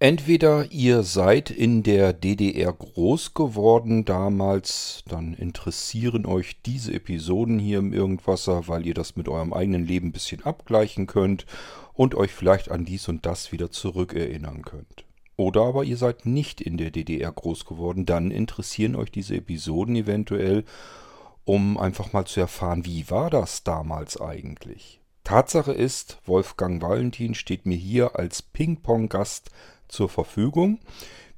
Entweder ihr seid in der DDR groß geworden damals, dann interessieren euch diese Episoden hier im Irgendwasser, weil ihr das mit eurem eigenen Leben ein bisschen abgleichen könnt und euch vielleicht an dies und das wieder zurückerinnern könnt. Oder aber ihr seid nicht in der DDR groß geworden, dann interessieren euch diese Episoden eventuell, um einfach mal zu erfahren, wie war das damals eigentlich. Tatsache ist, Wolfgang Valentin steht mir hier als Ping-Pong-Gast zur Verfügung.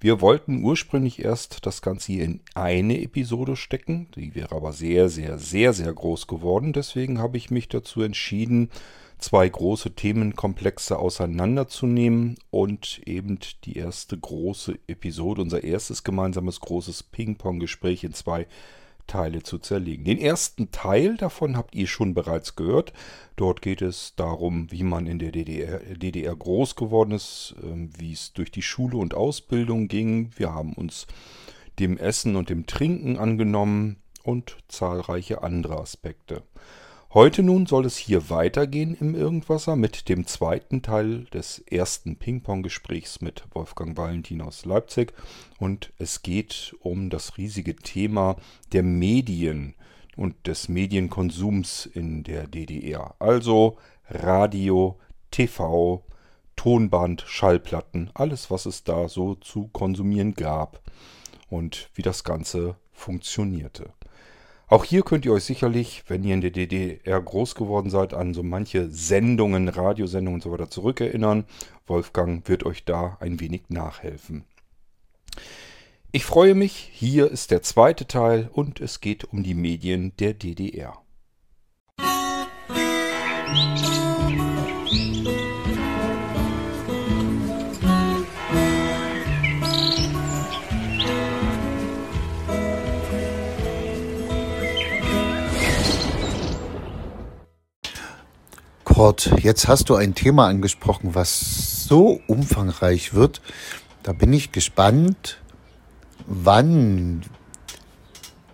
Wir wollten ursprünglich erst das Ganze hier in eine Episode stecken. Die wäre aber sehr, sehr, sehr, sehr groß geworden. Deswegen habe ich mich dazu entschieden, zwei große Themenkomplexe auseinanderzunehmen und eben die erste große Episode, unser erstes gemeinsames großes Ping-Pong-Gespräch in zwei Teile zu zerlegen. Den ersten Teil davon habt ihr schon bereits gehört. Dort geht es darum, wie man in der DDR, DDR groß geworden ist, ähm, wie es durch die Schule und Ausbildung ging. Wir haben uns dem Essen und dem Trinken angenommen und zahlreiche andere Aspekte. Heute nun soll es hier weitergehen im Irgendwasser mit dem zweiten Teil des ersten Ping-Pong-Gesprächs mit Wolfgang Valentin aus Leipzig. Und es geht um das riesige Thema der Medien und des Medienkonsums in der DDR. Also Radio, TV, Tonband, Schallplatten, alles, was es da so zu konsumieren gab und wie das Ganze funktionierte. Auch hier könnt ihr euch sicherlich, wenn ihr in der DDR groß geworden seid, an so manche Sendungen, Radiosendungen und so weiter zurückerinnern. Wolfgang wird euch da ein wenig nachhelfen. Ich freue mich, hier ist der zweite Teil und es geht um die Medien der DDR. Musik Kurt, jetzt hast du ein Thema angesprochen, was so umfangreich wird. Da bin ich gespannt, wann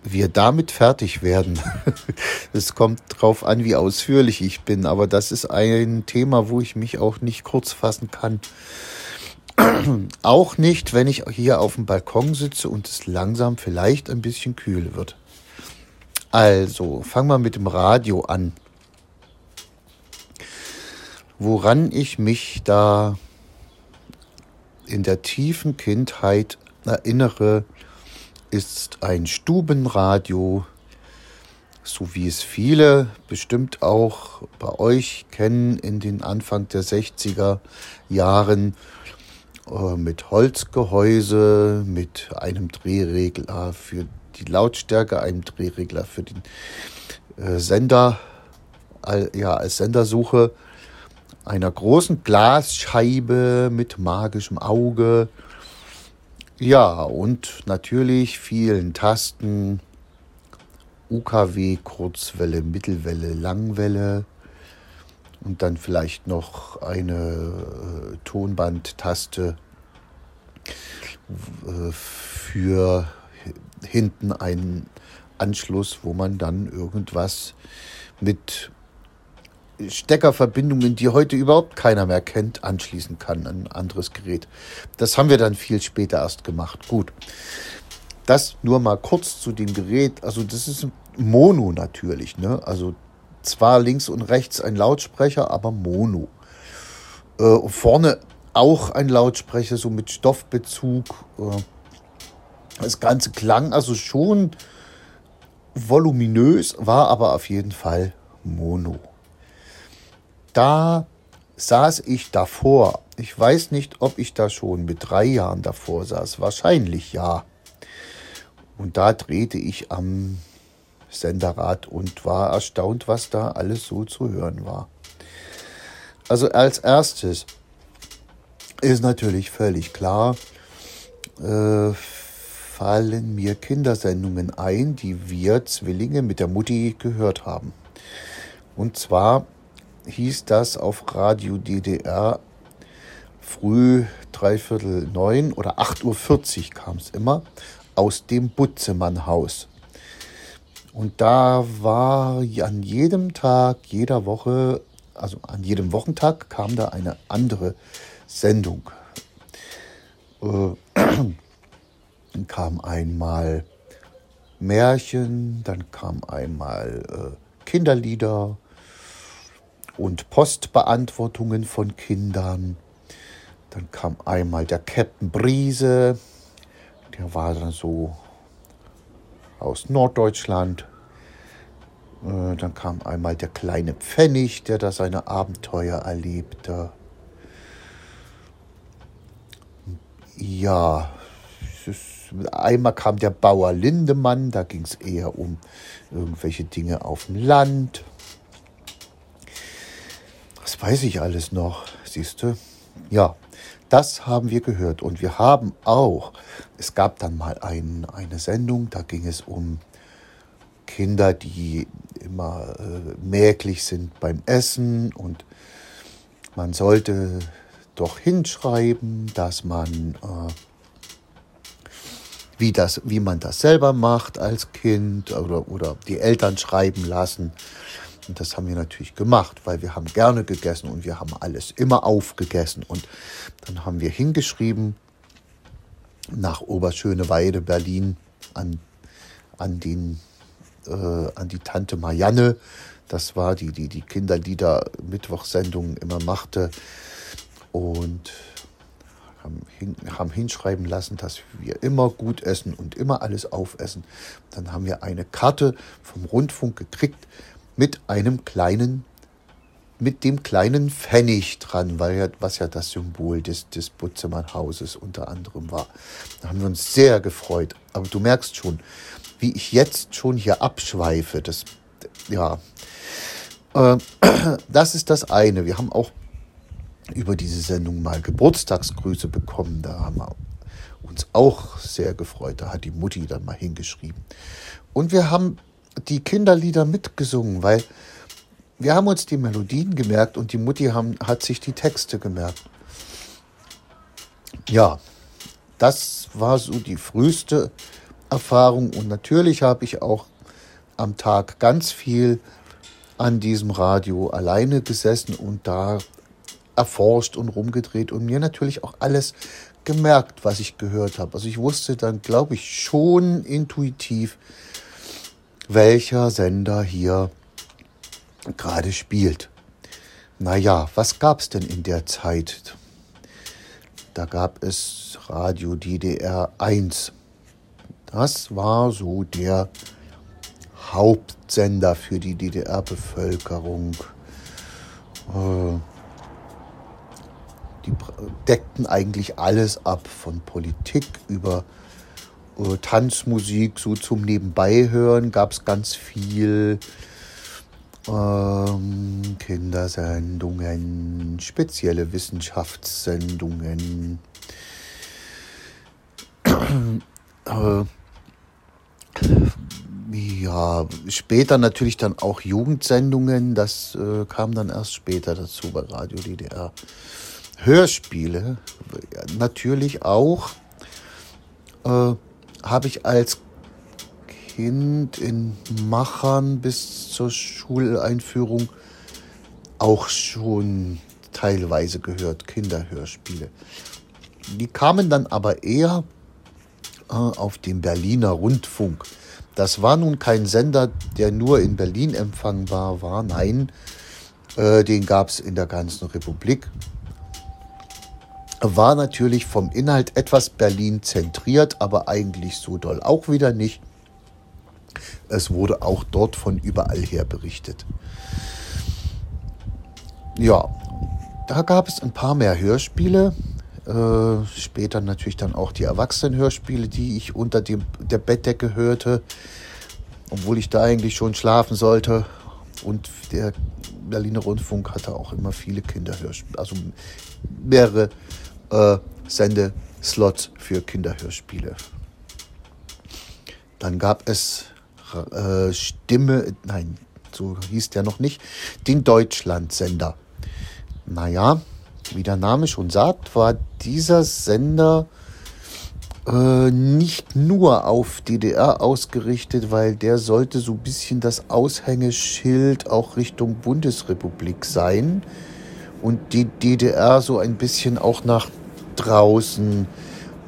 wir damit fertig werden. Es kommt drauf an, wie ausführlich ich bin, aber das ist ein Thema, wo ich mich auch nicht kurz fassen kann. Auch nicht, wenn ich hier auf dem Balkon sitze und es langsam vielleicht ein bisschen kühl wird. Also, fangen wir mit dem Radio an. Woran ich mich da in der tiefen Kindheit erinnere, ist ein Stubenradio, so wie es viele bestimmt auch bei euch kennen in den Anfang der 60er Jahren äh, mit Holzgehäuse, mit einem Drehregler für die Lautstärke, einem Drehregler für den äh, Sender, ja, als Sendersuche einer großen Glasscheibe mit magischem Auge. Ja, und natürlich vielen Tasten. UKW, Kurzwelle, Mittelwelle, Langwelle. Und dann vielleicht noch eine äh, Tonbandtaste äh, für hinten einen Anschluss, wo man dann irgendwas mit Steckerverbindungen, die heute überhaupt keiner mehr kennt, anschließen kann an ein anderes Gerät. Das haben wir dann viel später erst gemacht. Gut. Das nur mal kurz zu dem Gerät. Also das ist Mono natürlich. Ne? Also zwar links und rechts ein Lautsprecher, aber Mono. Äh, vorne auch ein Lautsprecher, so mit Stoffbezug. Äh, das Ganze klang also schon voluminös, war aber auf jeden Fall Mono da saß ich davor. Ich weiß nicht, ob ich da schon mit drei Jahren davor saß. Wahrscheinlich ja. Und da drehte ich am Senderrad und war erstaunt, was da alles so zu hören war. Also als erstes ist natürlich völlig klar, äh, fallen mir Kindersendungen ein, die wir Zwillinge mit der Mutti gehört haben. Und zwar hieß das auf Radio DDR früh dreiviertel neun oder 8.40 Uhr kam es immer aus dem Butzemann-Haus. Und da war an jedem Tag, jeder Woche, also an jedem Wochentag kam da eine andere Sendung. Äh, dann kam einmal Märchen, dann kam einmal äh, Kinderlieder und Postbeantwortungen von Kindern. Dann kam einmal der Captain Brise, der war dann so aus Norddeutschland. Äh, dann kam einmal der kleine Pfennig, der da seine Abenteuer erlebte. Ja, einmal kam der Bauer Lindemann, da ging es eher um irgendwelche Dinge auf dem Land. Das weiß ich alles noch, siehst du? Ja, das haben wir gehört. Und wir haben auch, es gab dann mal ein, eine Sendung, da ging es um Kinder, die immer äh, mäglich sind beim Essen und man sollte doch hinschreiben, dass man, äh, wie, das, wie man das selber macht als Kind oder, oder die Eltern schreiben lassen. Und das haben wir natürlich gemacht, weil wir haben gerne gegessen und wir haben alles immer aufgegessen. Und dann haben wir hingeschrieben nach Oberschöneweide, Berlin, an, an, den, äh, an die Tante Marianne. Das war die, die die Kinderlieder Mittwochsendungen immer machte. Und haben, haben hinschreiben lassen, dass wir immer gut essen und immer alles aufessen. Dann haben wir eine Karte vom Rundfunk gekriegt mit einem kleinen, mit dem kleinen Pfennig dran, weil ja, was ja das Symbol des, des Butzemann-Hauses unter anderem war. Da haben wir uns sehr gefreut. Aber du merkst schon, wie ich jetzt schon hier abschweife. Das, ja, äh, das ist das eine. Wir haben auch über diese Sendung mal Geburtstagsgrüße bekommen. Da haben wir uns auch sehr gefreut. Da hat die Mutti dann mal hingeschrieben. Und wir haben die Kinderlieder mitgesungen, weil wir haben uns die Melodien gemerkt und die Mutti haben, hat sich die Texte gemerkt. Ja, das war so die früheste Erfahrung und natürlich habe ich auch am Tag ganz viel an diesem Radio alleine gesessen und da erforscht und rumgedreht und mir natürlich auch alles gemerkt, was ich gehört habe. Also ich wusste dann, glaube ich, schon intuitiv, welcher Sender hier gerade spielt. Naja, was gab es denn in der Zeit? Da gab es Radio DDR 1. Das war so der Hauptsender für die DDR-Bevölkerung. Äh, die deckten eigentlich alles ab, von Politik über äh, Tanzmusik so zum Nebenbeihören gab es ganz viel. Ähm, Kindersendungen, spezielle Wissenschaftssendungen. äh, ja, später natürlich dann auch Jugendsendungen. Das äh, kam dann erst später dazu bei Radio DDR. Hörspiele natürlich auch. Äh, habe ich als Kind in Machern bis zur Schuleinführung auch schon teilweise gehört, Kinderhörspiele. Die kamen dann aber eher äh, auf dem Berliner Rundfunk. Das war nun kein Sender, der nur in Berlin empfangbar war. Nein, äh, den gab es in der ganzen Republik war natürlich vom Inhalt etwas Berlin zentriert, aber eigentlich so doll auch wieder nicht. Es wurde auch dort von überall her berichtet. Ja, da gab es ein paar mehr Hörspiele. Äh, später natürlich dann auch die Erwachsenenhörspiele, die ich unter dem, der Bettdecke hörte, obwohl ich da eigentlich schon schlafen sollte. Und der Berliner Rundfunk hatte auch immer viele Kinderhörspiele, also mehrere äh, Sendeslots für Kinderhörspiele. Dann gab es äh, Stimme, nein, so hieß der noch nicht, den Deutschlandsender. Naja, wie der Name schon sagt, war dieser Sender äh, nicht nur auf DDR ausgerichtet, weil der sollte so ein bisschen das Aushängeschild auch Richtung Bundesrepublik sein und die DDR so ein bisschen auch nach draußen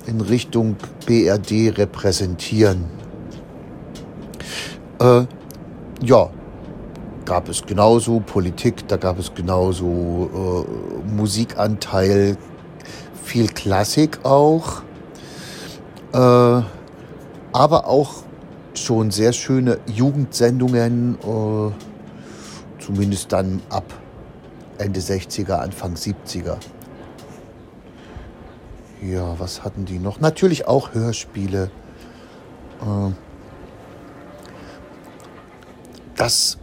in Richtung BRD repräsentieren. Äh, ja, gab es genauso Politik, da gab es genauso äh, Musikanteil, viel Klassik auch, äh, aber auch schon sehr schöne Jugendsendungen, äh, zumindest dann ab Ende 60er, Anfang 70er. Ja, was hatten die noch? Natürlich auch Hörspiele. Äh, das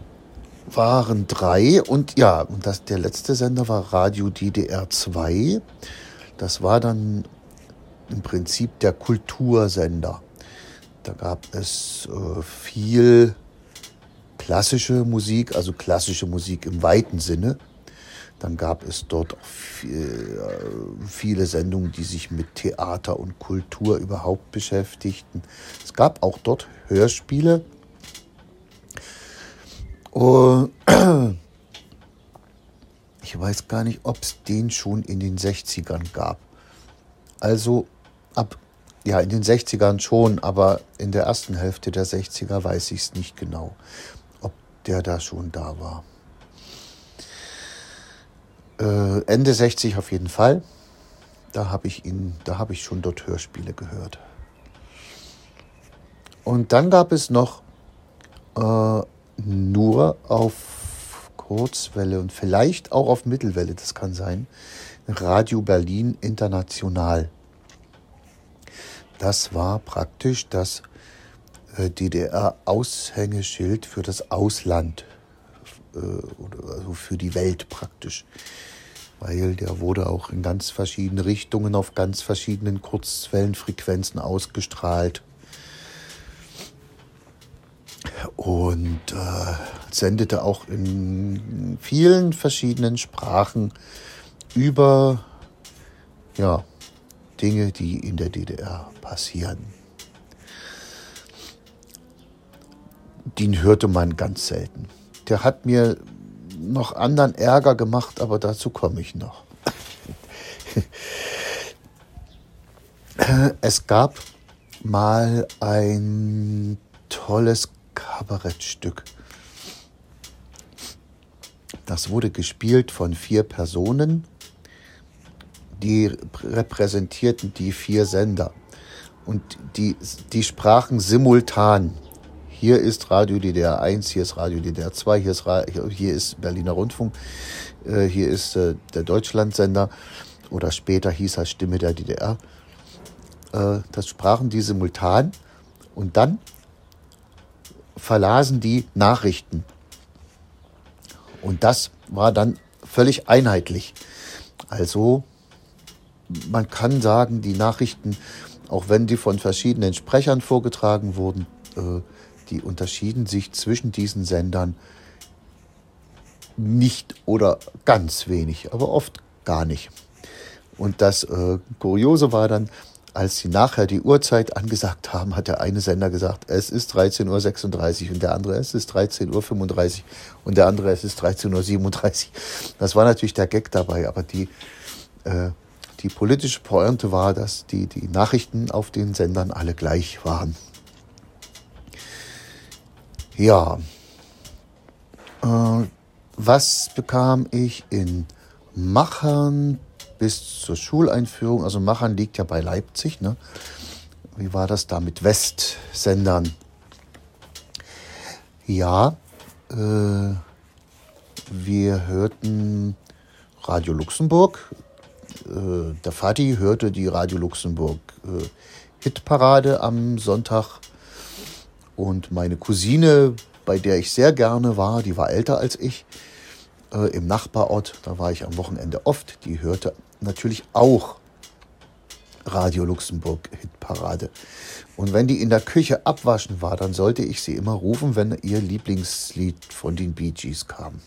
waren drei und ja, und das, der letzte Sender war Radio DDR 2. Das war dann im Prinzip der Kultursender. Da gab es äh, viel klassische Musik, also klassische Musik im weiten Sinne. Dann gab es dort auch viel, viele Sendungen, die sich mit Theater und Kultur überhaupt beschäftigten. Es gab auch dort Hörspiele. Ich weiß gar nicht, ob es den schon in den 60ern gab. Also ab, ja, in den 60ern schon, aber in der ersten Hälfte der 60er weiß ich es nicht genau, ob der da schon da war. Äh, Ende 60 auf jeden Fall. Da habe ich ihn, da habe ich schon dort Hörspiele gehört. Und dann gab es noch äh, nur auf Kurzwelle und vielleicht auch auf Mittelwelle, das kann sein, Radio Berlin International. Das war praktisch das äh, DDR-Aushängeschild für das Ausland, äh, also für die Welt praktisch. Weil der wurde auch in ganz verschiedene Richtungen auf ganz verschiedenen Kurzwellenfrequenzen ausgestrahlt und äh, sendete auch in vielen verschiedenen Sprachen über ja, Dinge, die in der DDR passieren. Den hörte man ganz selten. Der hat mir noch anderen Ärger gemacht, aber dazu komme ich noch. es gab mal ein tolles Kabarettstück. Das wurde gespielt von vier Personen, die repräsentierten die vier Sender. Und die, die sprachen simultan. Hier ist Radio DDR 1, hier ist Radio DDR 2, hier ist, hier ist Berliner Rundfunk, äh, hier ist äh, der Deutschlandsender oder später hieß er Stimme der DDR. Äh, das sprachen die simultan und dann verlasen die Nachrichten. Und das war dann völlig einheitlich. Also man kann sagen, die Nachrichten, auch wenn die von verschiedenen Sprechern vorgetragen wurden, äh, die unterschieden sich zwischen diesen Sendern nicht oder ganz wenig, aber oft gar nicht. Und das äh, Kuriose war dann, als sie nachher die Uhrzeit angesagt haben, hat der eine Sender gesagt, es ist 13.36 Uhr und der andere, es ist 13.35 Uhr und der andere, es ist 13.37 Uhr. Das war natürlich der Gag dabei, aber die, äh, die politische Pointe war, dass die, die Nachrichten auf den Sendern alle gleich waren. Ja, äh, was bekam ich in Machern bis zur Schuleinführung. Also Machern liegt ja bei Leipzig. Ne? Wie war das da mit Westsendern? Ja, äh, wir hörten Radio Luxemburg. Äh, der Vati hörte die Radio Luxemburg äh, Hitparade am Sonntag. Und meine Cousine, bei der ich sehr gerne war, die war älter als ich, äh, im Nachbarort, da war ich am Wochenende oft, die hörte natürlich auch Radio Luxemburg Hitparade. Und wenn die in der Küche abwaschen war, dann sollte ich sie immer rufen, wenn ihr Lieblingslied von den Bee Gees kam.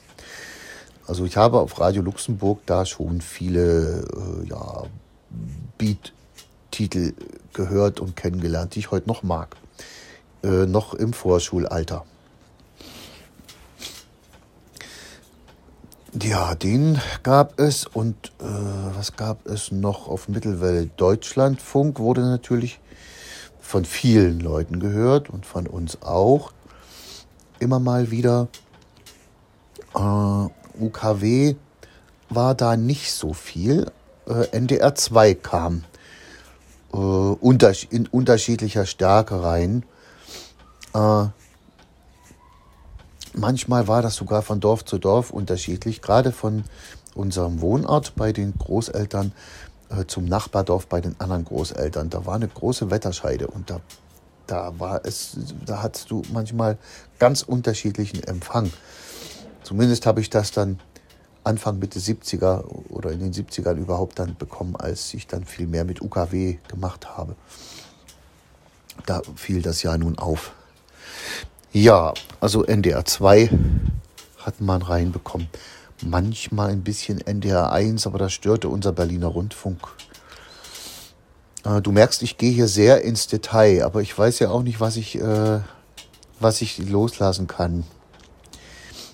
Also ich habe auf Radio Luxemburg da schon viele äh, ja, Beat-Titel gehört und kennengelernt, die ich heute noch mag. Äh, noch im Vorschulalter. Ja, den gab es und äh, was gab es noch auf Mittelwelle? Deutschlandfunk wurde natürlich von vielen Leuten gehört und von uns auch immer mal wieder. Äh, UKW war da nicht so viel. Äh, NDR 2 kam äh, in unterschiedlicher Stärke rein. Äh, manchmal war das sogar von Dorf zu Dorf unterschiedlich, gerade von unserem Wohnort bei den Großeltern äh, zum Nachbardorf bei den anderen Großeltern. Da war eine große Wetterscheide und da, da war es, da hattest du manchmal ganz unterschiedlichen Empfang. Zumindest habe ich das dann Anfang Mitte 70er oder in den 70ern überhaupt dann bekommen, als ich dann viel mehr mit UKW gemacht habe. Da fiel das ja nun auf. Ja, also NDR 2 hat man reinbekommen. Manchmal ein bisschen NDR 1, aber das störte unser Berliner Rundfunk. Äh, du merkst, ich gehe hier sehr ins Detail, aber ich weiß ja auch nicht, was ich, äh, was ich loslassen kann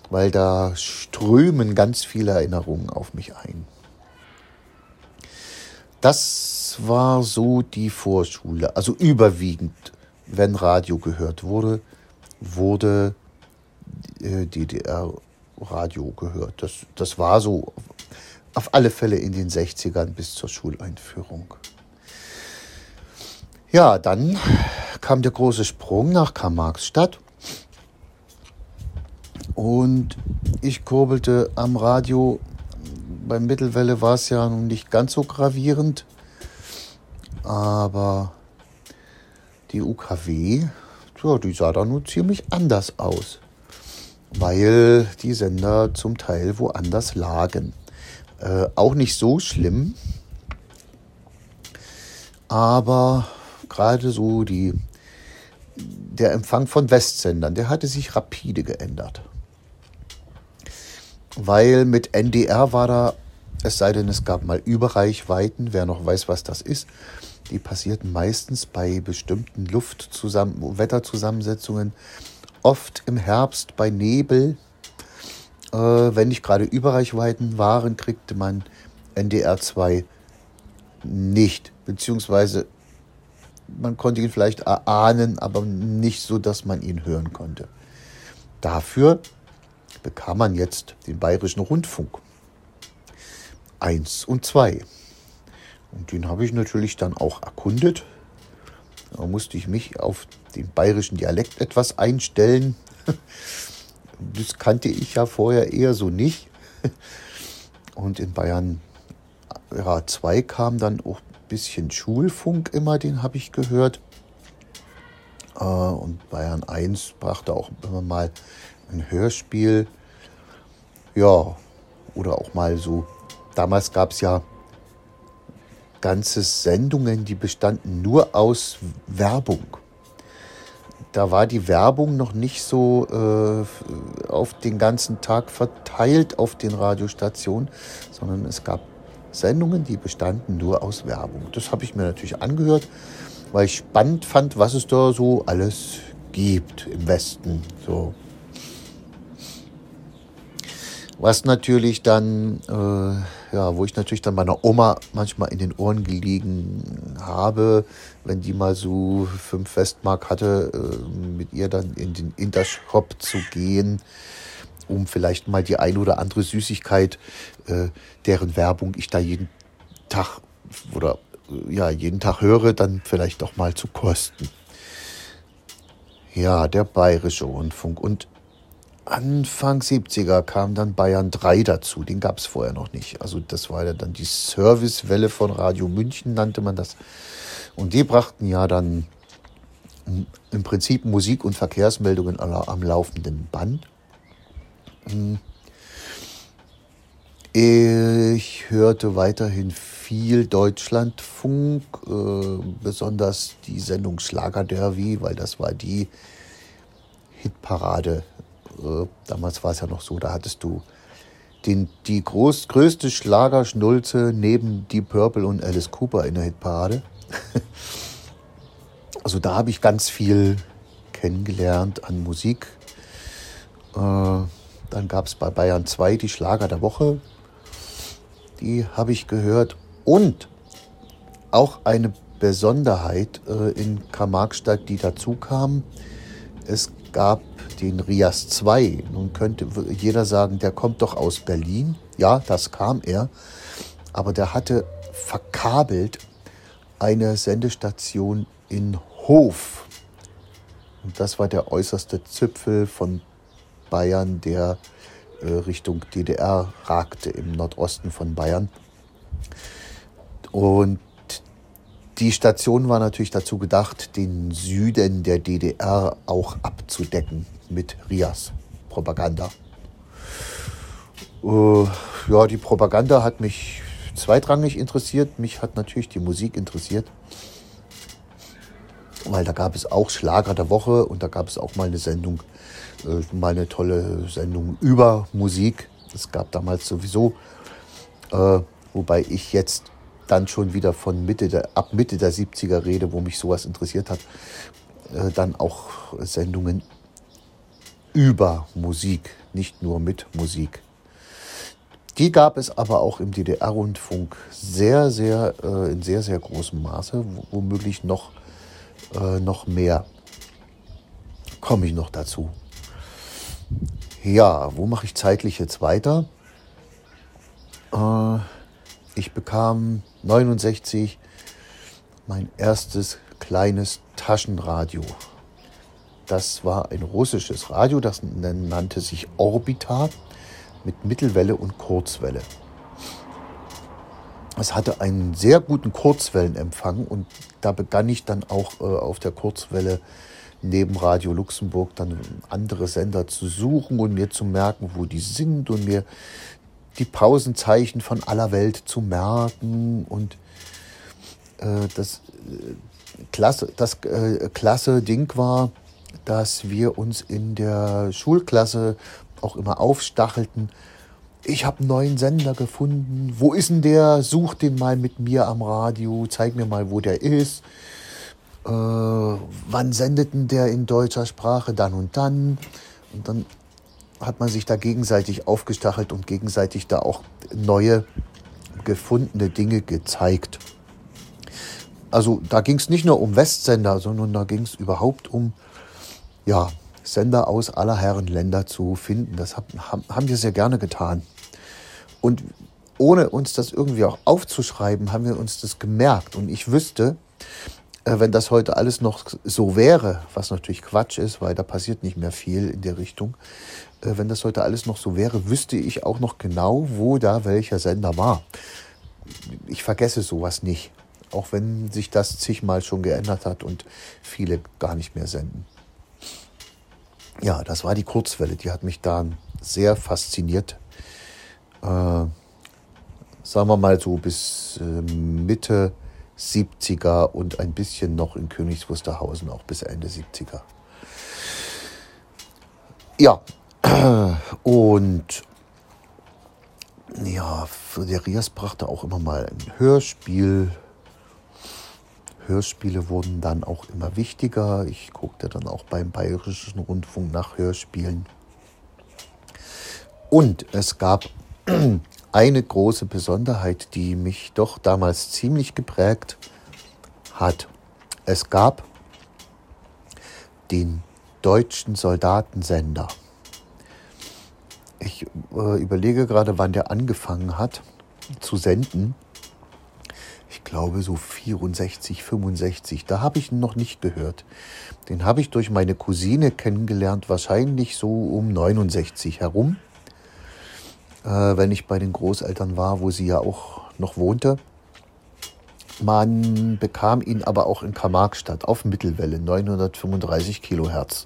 weil da strömen ganz viele Erinnerungen auf mich ein. Das war so die Vorschule. Also überwiegend, wenn Radio gehört wurde, wurde äh, DDR-Radio gehört. Das, das war so auf alle Fälle in den 60ern bis zur Schuleinführung. Ja, dann kam der große Sprung nach Karl-Marx-Stadt und ich kurbelte am Radio. Bei Mittelwelle war es ja nun nicht ganz so gravierend. Aber die UKW, ja, die sah da nun ziemlich anders aus. Weil die Sender zum Teil woanders lagen. Äh, auch nicht so schlimm. Aber gerade so die, der Empfang von Westsendern, der hatte sich rapide geändert weil mit NDR war da, es sei denn, es gab mal Überreichweiten, wer noch weiß, was das ist. Die passierten meistens bei bestimmten Luftzusammen Wetterzusammensetzungen, oft im Herbst bei Nebel. Äh, wenn nicht gerade Überreichweiten waren, kriegte man NDR 2 nicht, beziehungsweise man konnte ihn vielleicht erahnen, aber nicht so, dass man ihn hören konnte. Dafür bekam man jetzt den Bayerischen Rundfunk. Eins und zwei. Und den habe ich natürlich dann auch erkundet. Da musste ich mich auf den bayerischen Dialekt etwas einstellen. Das kannte ich ja vorher eher so nicht. Und in Bayern ja, 2 kam dann auch ein bisschen Schulfunk immer, den habe ich gehört. Äh, und Bayern 1 brachte auch immer mal ein Hörspiel. Ja, oder auch mal so. Damals gab es ja ganze Sendungen, die bestanden nur aus Werbung. Da war die Werbung noch nicht so äh, auf den ganzen Tag verteilt auf den Radiostationen, sondern es gab Sendungen, die bestanden nur aus Werbung. Das habe ich mir natürlich angehört, weil ich spannend fand, was es da so alles gibt im Westen. So was natürlich dann, äh, ja, wo ich natürlich dann meiner Oma manchmal in den Ohren gelegen habe, wenn die mal so fünf Westmark hatte, äh, mit ihr dann in den Intershop zu gehen, um vielleicht mal die ein oder andere Süßigkeit, äh, deren Werbung ich da jeden Tag oder ja, jeden Tag höre, dann vielleicht auch mal zu kosten. Ja, der Bayerische Rundfunk. Und Anfang 70er kam dann Bayern 3 dazu. Den gab es vorher noch nicht. Also das war ja dann die Servicewelle von Radio München, nannte man das. Und die brachten ja dann im Prinzip Musik- und Verkehrsmeldungen am laufenden Band. Ich hörte weiterhin viel Deutschlandfunk, äh, besonders die Sendung Schlager Derby, weil das war die Hitparade äh, damals war es ja noch so, da hattest du den, die groß, größte Schlagerschnulze neben Deep Purple und Alice Cooper in der Hitparade. also da habe ich ganz viel kennengelernt an Musik. Äh, da Dann gab es bei Bayern 2 die Schlager der Woche. Die habe ich gehört. Und auch eine Besonderheit äh, in Karl-Marx-Stadt, die dazu kam. Es gab den Rias 2. Nun könnte jeder sagen, der kommt doch aus Berlin. Ja, das kam er. Aber der hatte verkabelt eine Sendestation in Hof. Und das war der äußerste Zipfel von Bayern, der äh, Richtung DDR ragte, im Nordosten von Bayern. Und die Station war natürlich dazu gedacht, den Süden der DDR auch abzudecken mit Rias Propaganda. Äh, ja, die Propaganda hat mich zweitrangig interessiert. Mich hat natürlich die Musik interessiert. Weil da gab es auch Schlager der Woche und da gab es auch mal eine Sendung, äh, mal eine tolle Sendung über Musik. Es gab damals sowieso, äh, wobei ich jetzt dann schon wieder von Mitte der, ab Mitte der 70er rede, wo mich sowas interessiert hat, äh, dann auch Sendungen über Musik, nicht nur mit Musik. Die gab es aber auch im DDR-Rundfunk sehr, sehr, äh, in sehr, sehr großem Maße, womöglich noch, äh, noch mehr. Komme ich noch dazu. Ja, wo mache ich zeitlich jetzt weiter? Äh, ich bekam 69 mein erstes kleines Taschenradio. Das war ein russisches Radio, das nannte sich Orbita mit Mittelwelle und Kurzwelle. Es hatte einen sehr guten Kurzwellenempfang und da begann ich dann auch äh, auf der Kurzwelle neben Radio Luxemburg dann andere Sender zu suchen und mir zu merken, wo die sind und mir die Pausenzeichen von aller Welt zu merken und äh, das äh, klasse, das äh, klasse Ding war, dass wir uns in der Schulklasse auch immer aufstachelten. Ich habe einen neuen Sender gefunden. Wo ist denn der? Such den mal mit mir am Radio. Zeig mir mal, wo der ist. Äh, wann sendet denn der in deutscher Sprache? Dann und dann. Und dann hat man sich da gegenseitig aufgestachelt und gegenseitig da auch neue gefundene Dinge gezeigt. Also da ging es nicht nur um Westsender, sondern da ging es überhaupt um ja, Sender aus aller Herren Länder zu finden. Das haben wir sehr gerne getan. Und ohne uns das irgendwie auch aufzuschreiben, haben wir uns das gemerkt. Und ich wüsste, äh, wenn das heute alles noch so wäre, was natürlich Quatsch ist, weil da passiert nicht mehr viel in der Richtung, äh, wenn das heute alles noch so wäre, wüsste ich auch noch genau, wo da welcher Sender war. Ich vergesse sowas nicht, auch wenn sich das zigmal schon geändert hat und viele gar nicht mehr senden ja, das war die Kurzwelle. Die hat mich da sehr fasziniert. Äh, sagen wir mal so bis äh, Mitte 70er und ein bisschen noch in Königs Wusterhausen auch bis Ende 70er. Ja, und ja, der Rias brachte auch immer mal ein Hörspiel Hörspiele wurden dann auch immer wichtiger. Ich guckte dann auch beim Bayerischen Rundfunk nach Hörspielen. Und es gab eine große Besonderheit, die mich doch damals ziemlich geprägt hat. Es gab den deutschen Soldatensender. Ich äh, überlege gerade, wann der angefangen hat zu senden ich glaube so 64, 65. Da habe ich ihn noch nicht gehört. Den habe ich durch meine Cousine kennengelernt, wahrscheinlich so um 69 herum, äh, wenn ich bei den Großeltern war, wo sie ja auch noch wohnte. Man bekam ihn aber auch in Karl-Marx-Stadt auf Mittelwelle, 935 Kilohertz.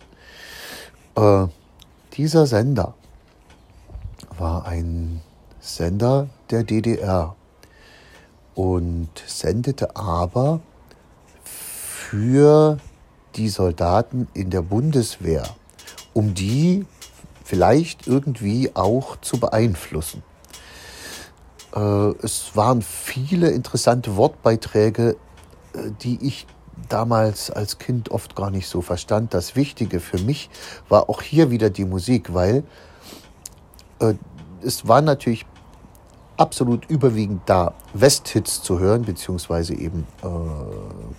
Äh, dieser Sender war ein Sender der DDR und sendete aber für die Soldaten in der Bundeswehr, um die vielleicht irgendwie auch zu beeinflussen. Äh, es waren viele interessante Wortbeiträge, äh, die ich damals als Kind oft gar nicht so verstand. Das Wichtige für mich war auch hier wieder die Musik, weil Äh, es waren natürlich absolut überwiegend da Westhits zu hören, beziehungsweise eben äh,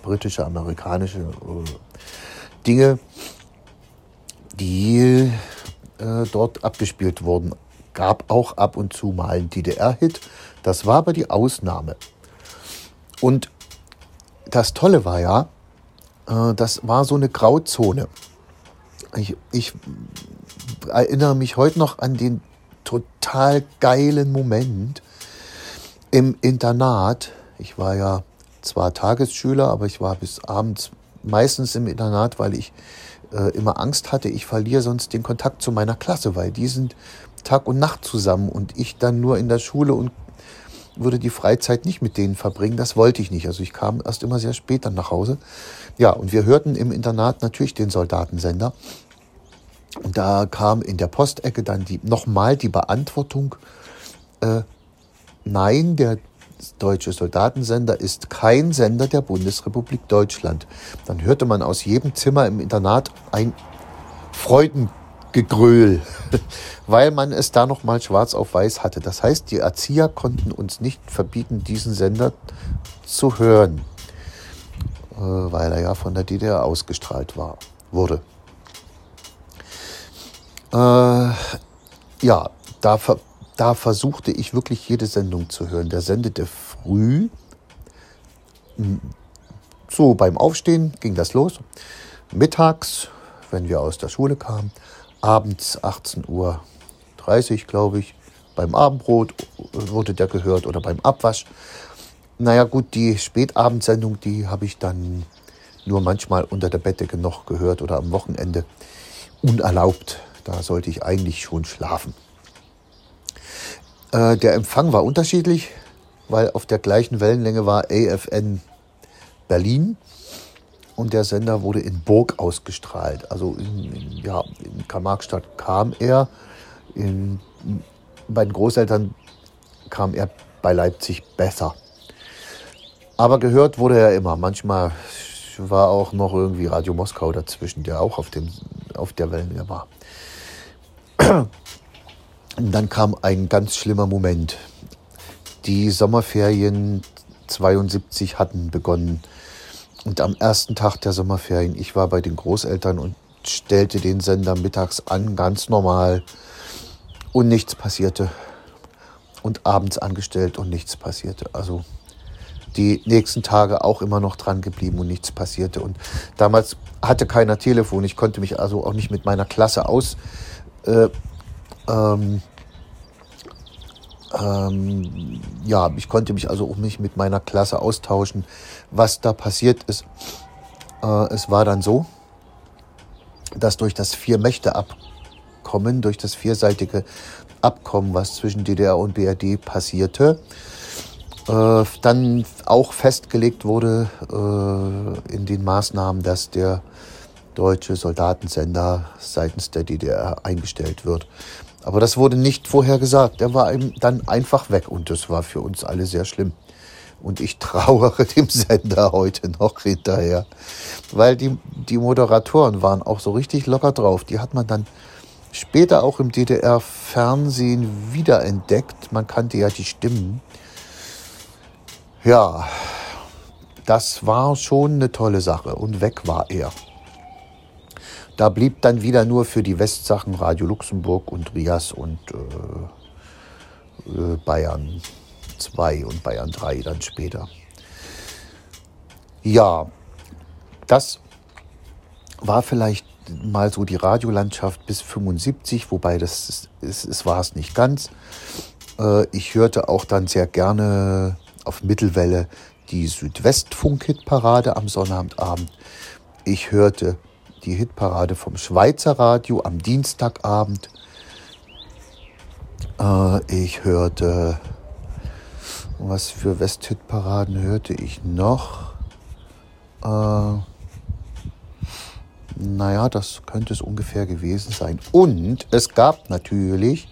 britische, amerikanische äh, Dinge, die äh, dort abgespielt wurden. Gab auch ab und zu mal einen DDR-Hit. Das war aber die Ausnahme. Und das Tolle war ja, äh, das war so eine Grauzone. Ich, ich erinnere mich heute noch an den total geilen Moment im Internat. Ich war ja zwar Tagesschüler, aber ich war bis abends meistens im Internat, weil ich äh, immer Angst hatte, ich verliere sonst den Kontakt zu meiner Klasse, weil die sind Tag und Nacht zusammen und ich dann nur in der Schule und würde die Freizeit nicht mit denen verbringen. Das wollte ich nicht. Also ich kam erst immer sehr spät dann nach Hause. Ja, und wir hörten im Internat natürlich den Soldatensender. Und da kam in der Postecke dann die, nochmal die Beantwortung, äh, nein, der deutsche Soldatensender ist kein Sender der Bundesrepublik Deutschland. Dann hörte man aus jedem Zimmer im Internat ein Freudengegröhl, weil man es da noch mal schwarz auf weiß hatte. Das heißt, die Erzieher konnten uns nicht verbieten, diesen Sender zu hören, äh, weil er ja von der DDR ausgestrahlt war, wurde. Äh, ja, da, da versuchte ich wirklich jede Sendung zu hören. Der sendete früh, so beim Aufstehen ging das los. Mittags, wenn wir aus der Schule kamen, abends 18 Uhr 30, glaube ich, beim Abendbrot wurde der gehört oder beim Abwasch. Naja gut, die Spätabendsendung, die habe ich dann nur manchmal unter der Bettdecke noch gehört oder am Wochenende unerlaubt da sollte ich eigentlich schon schlafen. Äh, der Empfang war unterschiedlich, weil auf der gleichen Wellenlänge war AFN Berlin und der Sender wurde in Burg ausgestrahlt. Also in, in ja, in Karl-Marx-Stadt kam er, in, bei den Großeltern kam er bei Leipzig besser. Aber gehört wurde er immer. Manchmal war auch noch irgendwie Radio Moskau dazwischen, der auch auf, dem, auf der Wellenlänge war. Und dann kam ein ganz schlimmer Moment. Die Sommerferien 72 hatten begonnen. Und am ersten Tag der Sommerferien, ich war bei den Großeltern und stellte den Sender mittags an, ganz normal. Und nichts passierte. Und abends angestellt und nichts passierte. Also die nächsten Tage auch immer noch dran geblieben und nichts passierte. Und damals hatte keiner Telefon. Ich konnte mich also auch nicht mit meiner Klasse aus äh, ähm, ähm, ja, ich konnte mich also auch nicht mit meiner Klasse austauschen, was da passiert ist. Äh, es war dann so, dass durch das Vier-Mächte-Abkommen, durch das vierseitige Abkommen, was zwischen DDR und BRD passierte, äh, dann auch festgelegt wurde äh, in den Maßnahmen, dass der deutsche Soldatensender seitens der DDR eingestellt wird. Aber das wurde nicht vorher gesagt. Der war dann einfach weg und das war für uns alle sehr schlimm. Und ich trauere dem Sender heute noch hinterher, weil die, die Moderatoren waren auch so richtig locker drauf. Die hat man dann später auch im DDR-Fernsehen wiederentdeckt. Man kannte ja die Stimmen. Ja, das war schon eine tolle Sache und weg war er. Da blieb dann wieder nur für die Westsachen Radio Luxemburg und Rias und äh, äh, Bayern 2 und Bayern 3 dann später. Ja, das war vielleicht mal so die Radiolandschaft bis 75, wobei das es, es war es nicht ganz. Äh, ich hörte auch dann sehr gerne auf Mittelwelle die Südwestfunk-Hitparade am Sonnabendabend. Ich hörte die Hitparade vom Schweizer Radio am Dienstagabend. Äh, ich hörte, was für West-Hitparaden hörte ich noch? Äh, naja, das könnte es ungefähr gewesen sein. Und es gab natürlich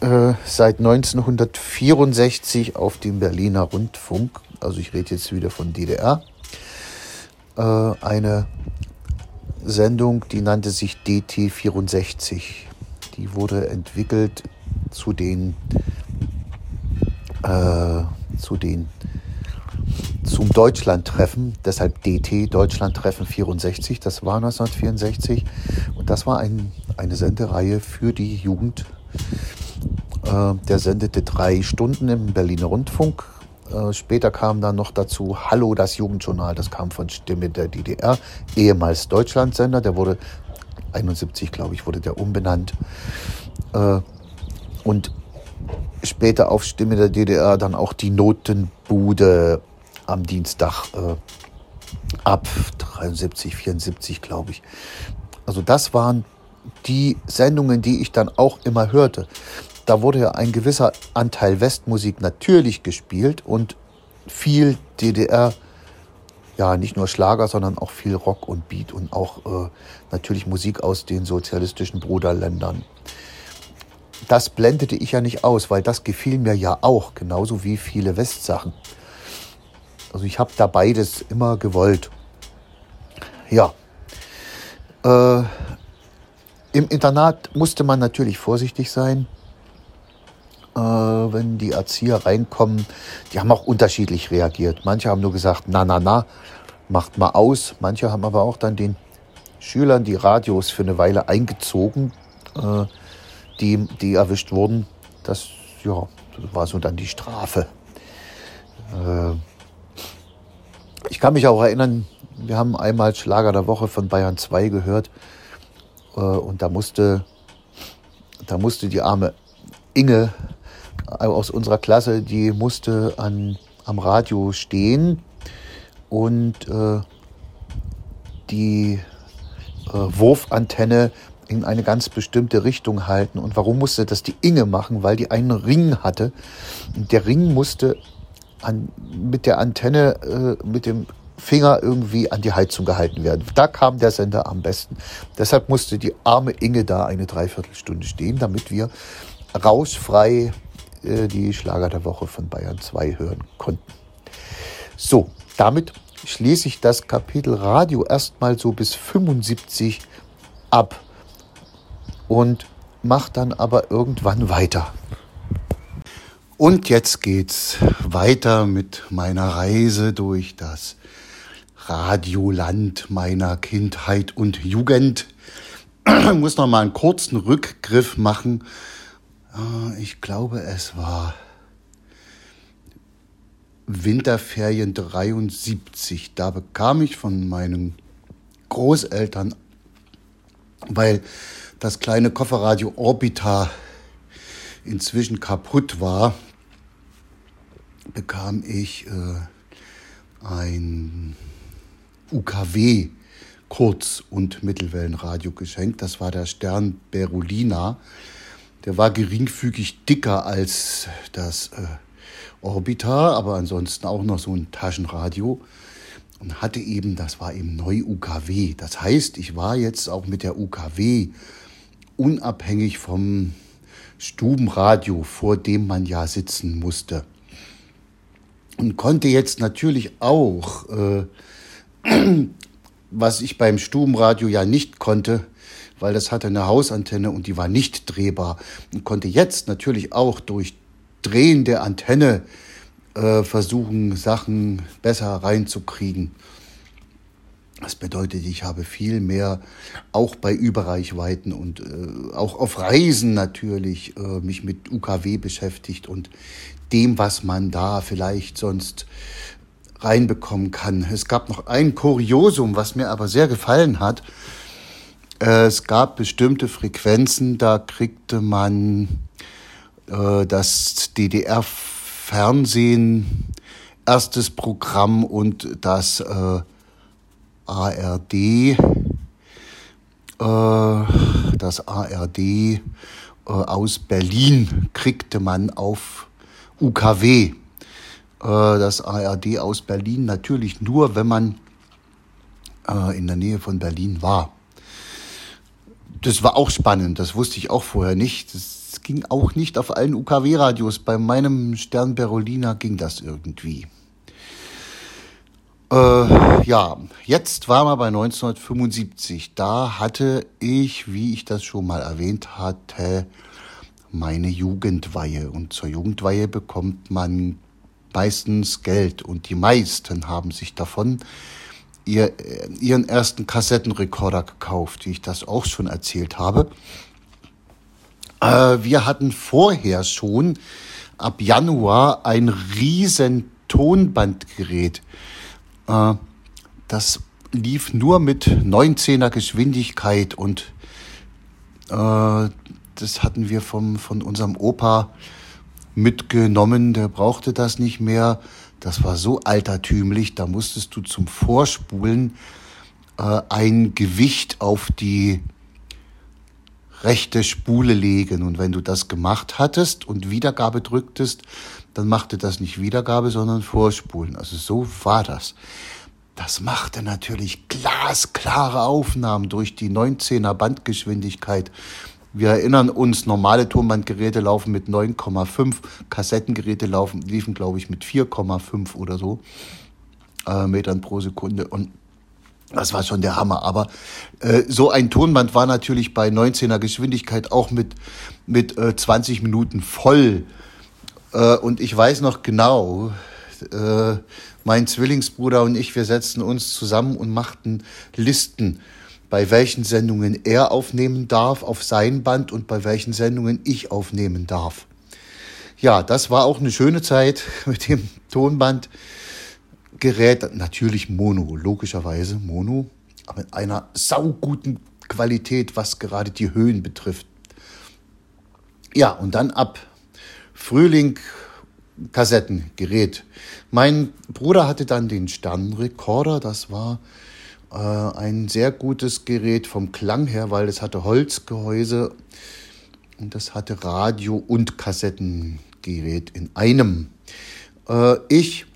äh, seit 1964 auf dem Berliner Rundfunk, also ich rede jetzt wieder von DDR, äh, eine Sendung, die nannte sich DT64. die wurde entwickelt zu den, äh, zu den zum Deutschlandtreffen, deshalb DT, Deutschlandtreffen 64, das war 1964 und das war ein, eine Sendereihe für die Jugend. Äh, der sendete drei Stunden im Berliner Rundfunk. Äh, später kam dann noch dazu Hallo, das Jugendjournal, das kam von Stimme der DDR, ehemals Deutschlandsender, der wurde 71, glaube ich, wurde der umbenannt. Äh, und später auf Stimme der DDR dann auch die Notenbude am Dienstag äh, ab 73, 74, glaube ich. Also das waren die Sendungen, die ich dann auch immer hörte. Da wurde ja ein gewisser Anteil Westmusik natürlich gespielt und viel DDR, ja nicht nur Schlager, sondern auch viel Rock und Beat und auch äh, natürlich Musik aus den sozialistischen Bruderländern. Das blendete ich ja nicht aus, weil das gefiel mir ja auch, genauso wie viele Westsachen. Also ich habe da beides immer gewollt. Ja. Äh, Im Internat musste man natürlich vorsichtig sein, äh, wenn die Erzieher reinkommen. Die haben auch unterschiedlich reagiert. Manche haben nur gesagt, na, na, na, macht mal aus. Manche haben aber auch dann den Schülern die Radios für eine Weile eingezogen, äh, die, die erwischt wurden. Das, ja, das war so dann die Strafe. Äh, ich kann mich auch erinnern, wir haben einmal Schlager der Woche von Bayern 2 gehört äh, und da musste, da musste die arme Inge aus unserer Klasse, die musste an, am Radio stehen und äh, die äh, Wurfantenne in eine ganz bestimmte Richtung halten. Und warum musste das die Inge machen? Weil die einen Ring hatte. Und der Ring musste an, mit der Antenne, äh, mit dem Finger irgendwie an die Heizung gehalten werden. Da kam der Sender am besten. Deshalb musste die arme Inge da eine Dreiviertelstunde stehen, damit wir rauschfrei äh, die Schlager der Woche von Bayern 2 hören konnten. So, damit schließe ich das Kapitel Radio erstmal so bis 75 ab und mache dann aber irgendwann weiter. Und jetzt geht's weiter mit meiner Reise durch das Radioland meiner Kindheit und Jugend. Ich muss noch mal einen kurzen Rückgriff machen. Ah, ich glaube, es war Winterferien 73. Da bekam ich von meinen Großeltern, weil das kleine Kofferradio Orbita inzwischen kaputt war, bekam ich äh, ein UKW Kurz- und Mittelwellenradio geschenkt. Das war der Stern Berolina. Der war geringfügig dicker als das äh, Orbiter, aber ansonsten auch noch so ein Taschenradio und hatte eben, das war eben neu UKW. Das heißt, ich war jetzt auch mit der UKW unabhängig vom Stubenradio, vor dem man ja sitzen musste und konnte jetzt natürlich auch, äh, was ich beim Stubenradio ja nicht konnte, weil das hatte eine Hausantenne und die war nicht drehbar und konnte jetzt natürlich auch durch Drehen der Antenne äh, versuchen, Sachen besser reinzukriegen. Das bedeutet, ich habe viel mehr, auch bei Überreichweiten und äh, auch auf Reisen natürlich, äh, mich mit UKW beschäftigt und dem, was man da vielleicht sonst reinbekommen kann. Es gab noch ein Kuriosum, was mir aber sehr gefallen hat. Es gab bestimmte Frequenzen, da kriegte man äh, das DDR-Fernsehen, erstes Programm und das äh, ARD, äh, das ARD äh, aus Berlin kriegte man auf UKW, äh, das ARD aus Berlin, natürlich nur, wenn man äh, in der Nähe von Berlin war. Das war auch spannend, das wusste ich auch vorher nicht. Das ging auch nicht auf allen UKW-Radios. Bei meinem Stern Berolina ging das irgendwie. Äh, ja, jetzt waren wir bei 1975. Da hatte ich, wie ich das schon mal erwähnt hatte, meine Jugendweihe. Und zur Jugendweihe bekommt man meistens Geld. Und die meisten haben sich davon ihr, äh, ihren ersten Kassettenrekorder gekauft, wie ich das auch schon erzählt habe. Äh, wir hatten vorher schon ab Januar ein riesen Tonbandgerät. Äh, das lief nur mit 19er Geschwindigkeit und äh, das hatten wir vom, von unserem Opa mitgenommen. Der brauchte das nicht mehr. Das war so altertümlich, da musstest du zum Vorspulen äh, ein Gewicht auf die rechte Spule legen. Und wenn du das gemacht hattest und Wiedergabe drücktest, dann machte das nicht Wiedergabe, sondern Vorspulen. Also so war das. Das machte natürlich glasklare Aufnahmen durch die 19er Bandgeschwindigkeit. Wir erinnern uns, normale Tonbandgeräte laufen mit 9,5, Kassettengeräte laufen, liefen, glaube ich, mit 4,5 oder so äh, Metern pro Sekunde. Und das war schon der Hammer. Aber äh, so ein Tonband war natürlich bei 19er Geschwindigkeit auch mit, mit äh, 20 Minuten voll. Äh, und ich weiß noch genau, äh, mein Zwillingsbruder und ich, wir setzten uns zusammen und machten Listen, bei welchen Sendungen er aufnehmen darf auf sein Band und bei welchen Sendungen ich aufnehmen darf. Ja, das war auch eine schöne Zeit mit dem Tonband. Gerät, natürlich Mono, logischerweise Mono, aber in einer sauguten Qualität, was gerade die Höhen betrifft. Ja, und dann ab Frühling Kassettengerät. Mein Bruder hatte dann den Sternrekorder, das war äh, ein sehr gutes Gerät vom Klang her, weil es hatte Holzgehäuse und das hatte Radio und Kassettengerät in einem. Äh, ich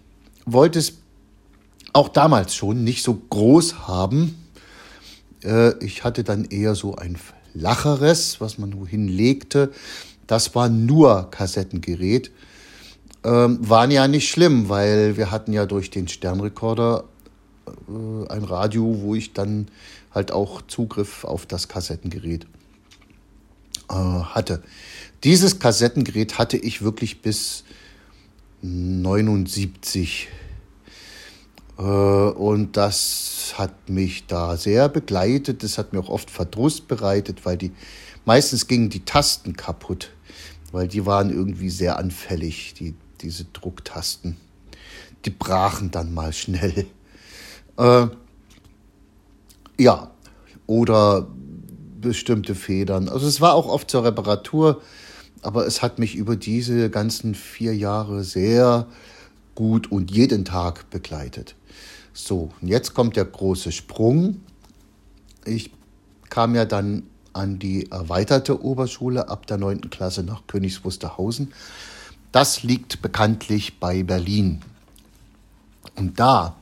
wollte es auch damals schon nicht so groß haben. Äh, ich hatte dann eher so ein flacheres, was man nur hinlegte. Das war nur Kassettengerät. Ähm, waren ja nicht schlimm, weil wir hatten ja durch den Sternrekorder äh, ein Radio, wo ich dann halt auch Zugriff auf das Kassettengerät äh, hatte. Dieses Kassettengerät hatte ich wirklich bis 79 äh, und das hat mich da sehr begleitet. Das hat mir auch oft Verdruss bereitet, weil die meistens gingen die Tasten kaputt, weil die waren irgendwie sehr anfällig, die, diese Drucktasten. Die brachen dann mal schnell. Äh, ja, oder bestimmte Federn. Also es war auch oft zur Reparatur, aber es hat mich über diese ganzen vier Jahre sehr gut und jeden Tag begleitet. So, und jetzt kommt der große Sprung. Ich kam ja dann an die erweiterte Oberschule ab der 9. Klasse nach Königs Wusterhausen. Das liegt bekanntlich bei Berlin. Und da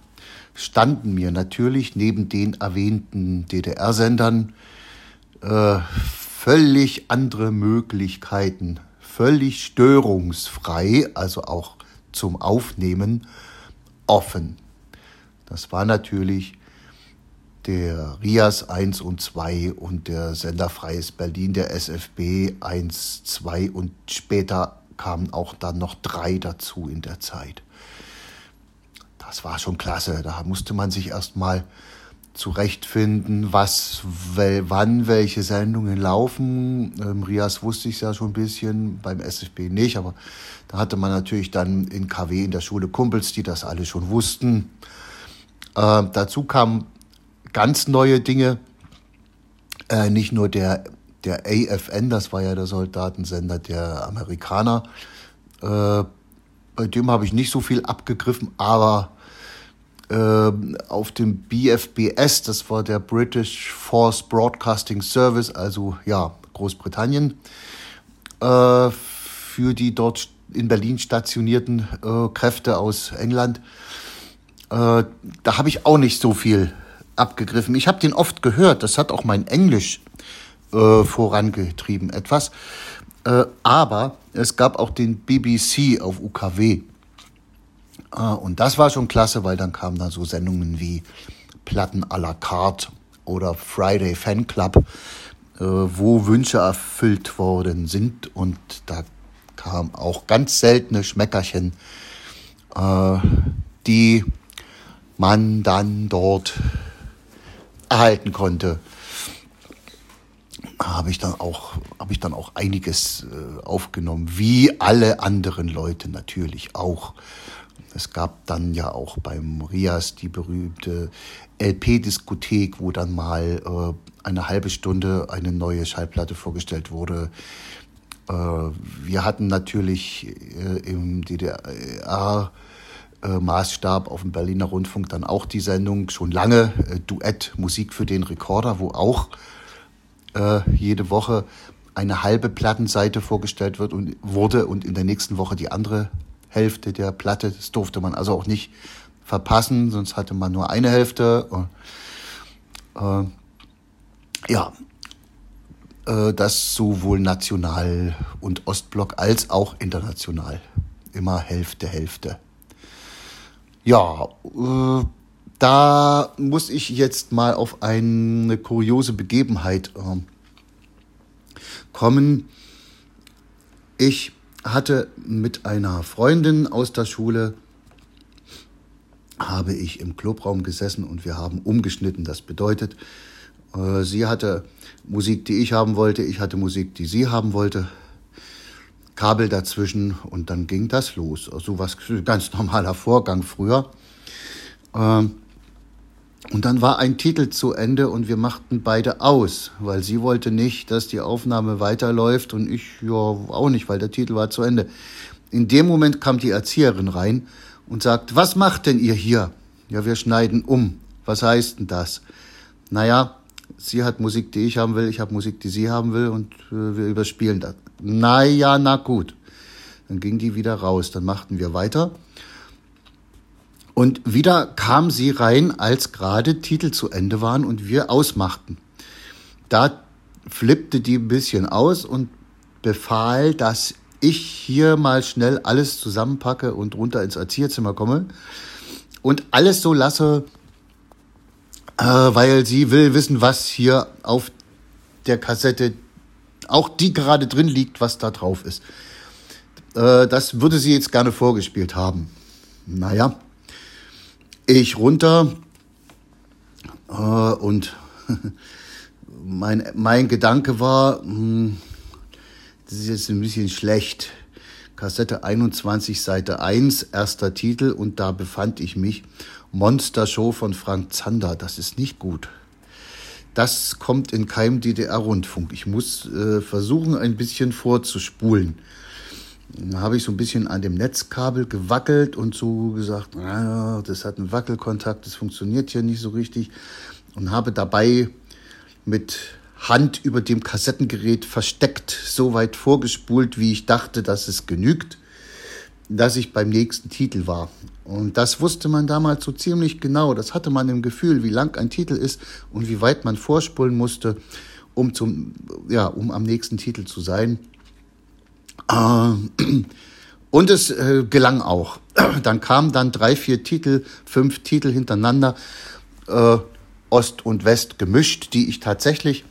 standen mir natürlich neben den erwähnten DDR-Sendern äh, völlig andere Möglichkeiten, völlig störungsfrei, also auch zum Aufnehmen, offen. Das war natürlich der RIAS 1 und 2 und der Sender Freies Berlin, der SFB 1, 2 und später kamen auch dann noch drei dazu in der Zeit. Das war schon klasse. Da musste man sich erstmal zurechtfinden, was, wel, wann welche Sendungen laufen. Ähm, Rias wusste ich ja schon ein bisschen, beim SFB nicht, aber da hatte man natürlich dann in KW in der Schule Kumpels, die das alle schon wussten. Äh, dazu kamen ganz neue Dinge, äh, nicht nur der, der AFN, das war ja der Soldatensender der Amerikaner, äh, bei dem habe ich nicht so viel abgegriffen, aber auf dem BFBS, das war der British Force Broadcasting Service, also ja, Großbritannien, äh, für die dort in Berlin stationierten äh, Kräfte aus England, äh, da habe ich auch nicht so viel abgegriffen. Ich habe den oft gehört, das hat auch mein Englisch vorangetrieben etwas. Aber es gab auch den BBC auf UKW. Äh, und das war schon klasse, weil dann kamen da so Sendungen wie Platten à la carte oder Friday Fan Club, äh, wo Wünsche erfüllt worden sind. Und da kam auch ganz seltene Schmeckerchen, äh, die man dann dort erhalten konnte habe ich dann auch habe ich dann auch einiges äh, aufgenommen wie alle anderen Leute natürlich auch es gab dann ja auch beim Rias die berühmte LP-Diskothek, wo dann mal äh, eine halbe Stunde eine neue Schallplatte vorgestellt wurde. Äh, wir hatten natürlich äh, im DDR äh, Maßstab auf dem Berliner Rundfunk dann auch die Sendung schon lange äh, Duett Musik für den Rekorder, wo auch äh, jede Woche eine halbe Plattenseite vorgestellt wird und wurde und in der nächsten Woche die andere Hälfte der Platte. Das durfte man also auch nicht verpassen, sonst hatte man nur eine Hälfte. Äh, ja, äh, das sowohl national und Ostblock als auch international. Immer Hälfte, Hälfte. Ja, äh, da muss ich jetzt mal auf eine kuriose Begebenheit äh, kommen. Ich hatte mit einer Freundin aus der Schule, habe ich im Clubraum gesessen und wir haben umgeschnitten. Das bedeutet, äh, sie hatte Musik, die ich haben wollte, ich hatte Musik, die sie haben wollte. Kabel dazwischen und dann ging das los. Also was ganz normaler Vorgang früher. Ähm, und dann war ein Titel zu Ende und wir machten beide aus, weil sie wollte nicht, dass die Aufnahme weiterläuft und ich ja auch nicht, weil der Titel war zu Ende. In dem Moment kam die Erzieherin rein und sagt, was macht denn ihr hier? Ja, wir schneiden um. Was heißt denn das? Naja, sie hat Musik, die ich haben will, ich habe Musik, die sie haben will und äh, wir überspielen das. Naja, na gut. Dann ging die wieder raus, dann machten wir weiter. Und wieder kam sie rein, als gerade Titel zu Ende waren und wir ausmachten. Da flippte die ein bisschen aus und befahl, dass ich hier mal schnell alles zusammenpacke und runter ins Erzieherzimmer komme und alles so lasse, äh, weil sie will wissen, was hier auf der Kassette, auch die gerade drin liegt, was da drauf ist. Äh, das würde sie jetzt gerne vorgespielt haben. Naja, ich runter äh, und mein, mein Gedanke war, hm, das ist jetzt ein bisschen schlecht. Kassette 21, Seite 1, erster Titel und da befand ich mich. Monster Show von Frank Zander, das ist nicht gut. Das kommt in keinem DDR-Rundfunk. Ich muss äh, versuchen, ein bisschen vorzuspulen. Da habe ich so ein bisschen an dem Netzkabel gewackelt und so gesagt, naja, das hat einen Wackelkontakt, das funktioniert hier nicht so richtig. Und habe dabei mit Hand über dem Kassettengerät versteckt so weit vorgespult, wie ich dachte, dass es genügt, dass ich beim nächsten Titel war. Und das wusste man damals so ziemlich genau. Das hatte man im Gefühl, wie lang ein Titel ist und wie weit man vorspulen musste, um, zum, ja, um am nächsten Titel zu sein. Äh, und es äh, gelang auch. Dann kamen dann drei, vier Titel, fünf Titel hintereinander, äh, Ost und West gemischt, die ich tatsächlich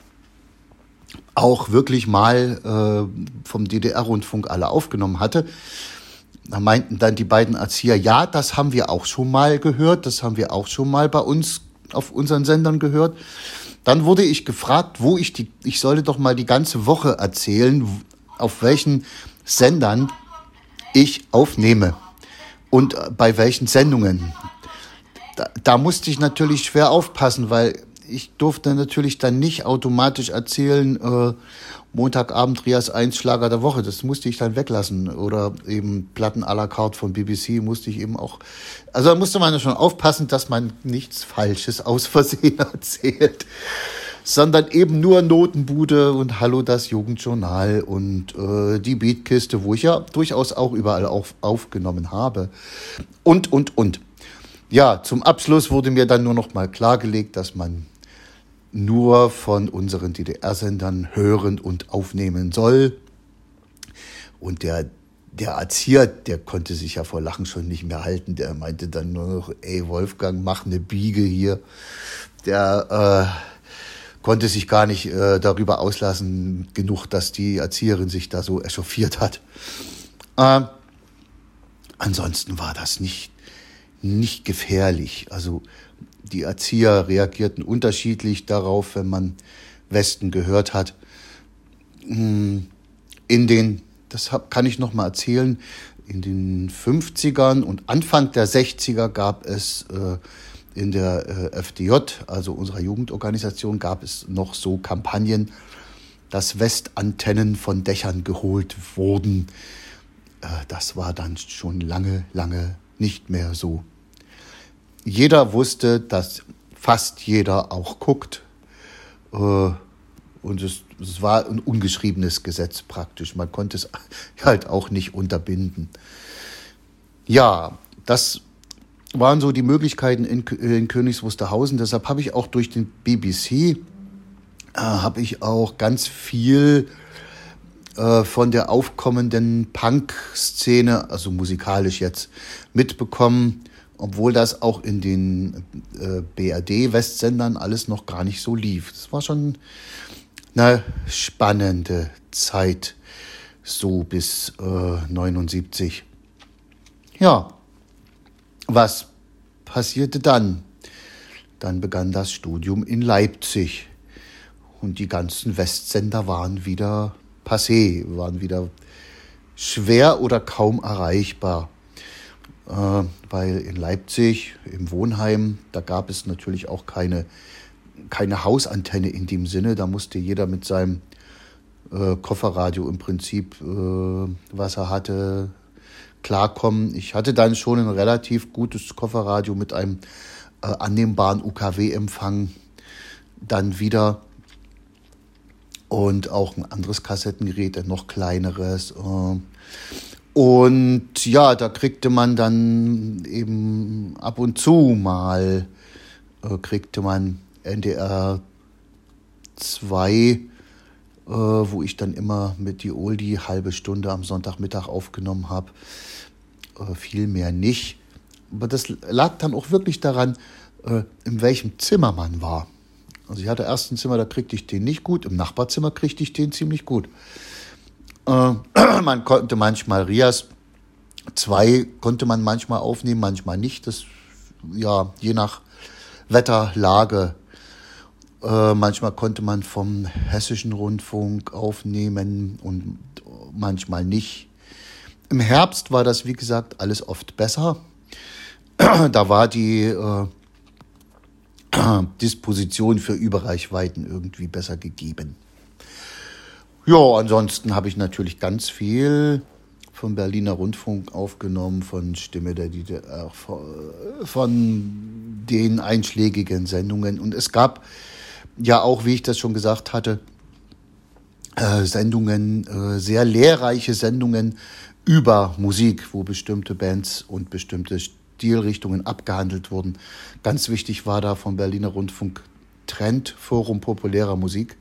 auch wirklich mal äh, vom DDR-Rundfunk alle aufgenommen hatte. Da meinten dann die beiden Erzieher, ja, das haben wir auch schon mal gehört, das haben wir auch schon mal bei uns auf unseren Sendern gehört. Dann wurde ich gefragt, wo ich die, ich sollte doch mal die ganze Woche erzählen, auf welchen Sendern ich aufnehme und bei welchen Sendungen. Da, da musste ich natürlich schwer aufpassen, weil ich durfte natürlich dann nicht automatisch erzählen, äh, Montagabend Rias 1 Schlager der Woche. Das musste ich dann weglassen. Oder eben Platten à la carte von BBC musste ich eben auch. Also da musste man schon aufpassen, dass man nichts Falsches aus Versehen erzählt sondern eben nur Notenbude und Hallo das Jugendjournal und äh, die Beatkiste, wo ich ja durchaus auch überall auf, aufgenommen habe. Und, und, und. Ja, zum Abschluss wurde mir dann nur noch mal klargelegt, dass man nur von unseren DDR-Sendern hören und aufnehmen soll. Und der der Erzieher, der konnte sich ja vor Lachen schon nicht mehr halten. Der meinte dann nur noch, ey Wolfgang, mach eine Biege hier. Der äh, konnte sich gar nicht äh, darüber auslassen, genug, dass die Erzieherin sich da so echauffiert hat. Äh, ansonsten war das nicht, nicht gefährlich. Also die Erzieher reagierten unterschiedlich darauf, wenn man Westen gehört hat. Hm, in den, das kann ich noch mal erzählen, in den 50ern und Anfang der 60er gab es äh, in der äh, FDJ, also unserer Jugendorganisation, gab es noch so Kampagnen, dass Westantennen von Dächern geholt wurden. Äh, das war dann schon lange, lange nicht mehr so. Jeder wusste, dass fast jeder auch guckt. Äh, und es, es war ein ungeschriebenes Gesetz praktisch. Man konnte es halt auch nicht unterbinden. Ja, das waren so die Möglichkeiten in, in Königs Wusterhausen. Deshalb habe ich auch durch den BBC äh, habe ich auch ganz viel äh, von der aufkommenden Punk-Szene, also musikalisch jetzt, mitbekommen, obwohl das auch in den äh, BRD-Westsendern alles noch gar nicht so lief. Das war schon eine spannende Zeit, so bis äh, 79. Ja, was passierte dann? Dann begann das Studium in Leipzig und die ganzen Westsender waren wieder passé, waren wieder schwer oder kaum erreichbar. Äh, weil in Leipzig im Wohnheim, da gab es natürlich auch keine keine Hausantenne in dem Sinne. Da musste jeder mit seinem äh, Kofferradio im Prinzip, äh, was er hatte, klarkommen. Ich hatte dann schon ein relativ gutes Kofferradio mit einem äh, annehmbaren UKW-Empfang dann wieder und auch ein anderes Kassettengerät, ein noch kleineres. Äh, und ja, da kriegte man dann eben ab und zu mal, äh, kriegte man NDR 2, äh, wo ich dann immer mit die Oldie halbe Stunde am Sonntagmittag aufgenommen habe. Äh, viel mehr nicht. Aber das lag dann auch wirklich daran, äh, in welchem Zimmer man war. Also ich hatte erst ein Zimmer, da kriegte ich den nicht gut. Im Nachbarzimmer kriegte ich den ziemlich gut. Äh, man konnte manchmal Rias 2 konnte man manchmal aufnehmen, manchmal nicht. Das ja je nach Wetterlage äh, manchmal konnte man vom hessischen Rundfunk aufnehmen und manchmal nicht. Im Herbst war das, wie gesagt, alles oft besser. da war die äh, Disposition für Überreichweiten irgendwie besser gegeben. Ja, ansonsten habe ich natürlich ganz viel vom Berliner Rundfunk aufgenommen, von Stimme der DDR, von den einschlägigen Sendungen. Und es gab ja auch, wie ich das schon gesagt hatte, äh, Sendungen, äh, sehr lehrreiche Sendungen über Musik, wo bestimmte Bands und bestimmte Stilrichtungen abgehandelt wurden. Ganz wichtig war da vom Berliner Rundfunk Trend Forum populärer Musik.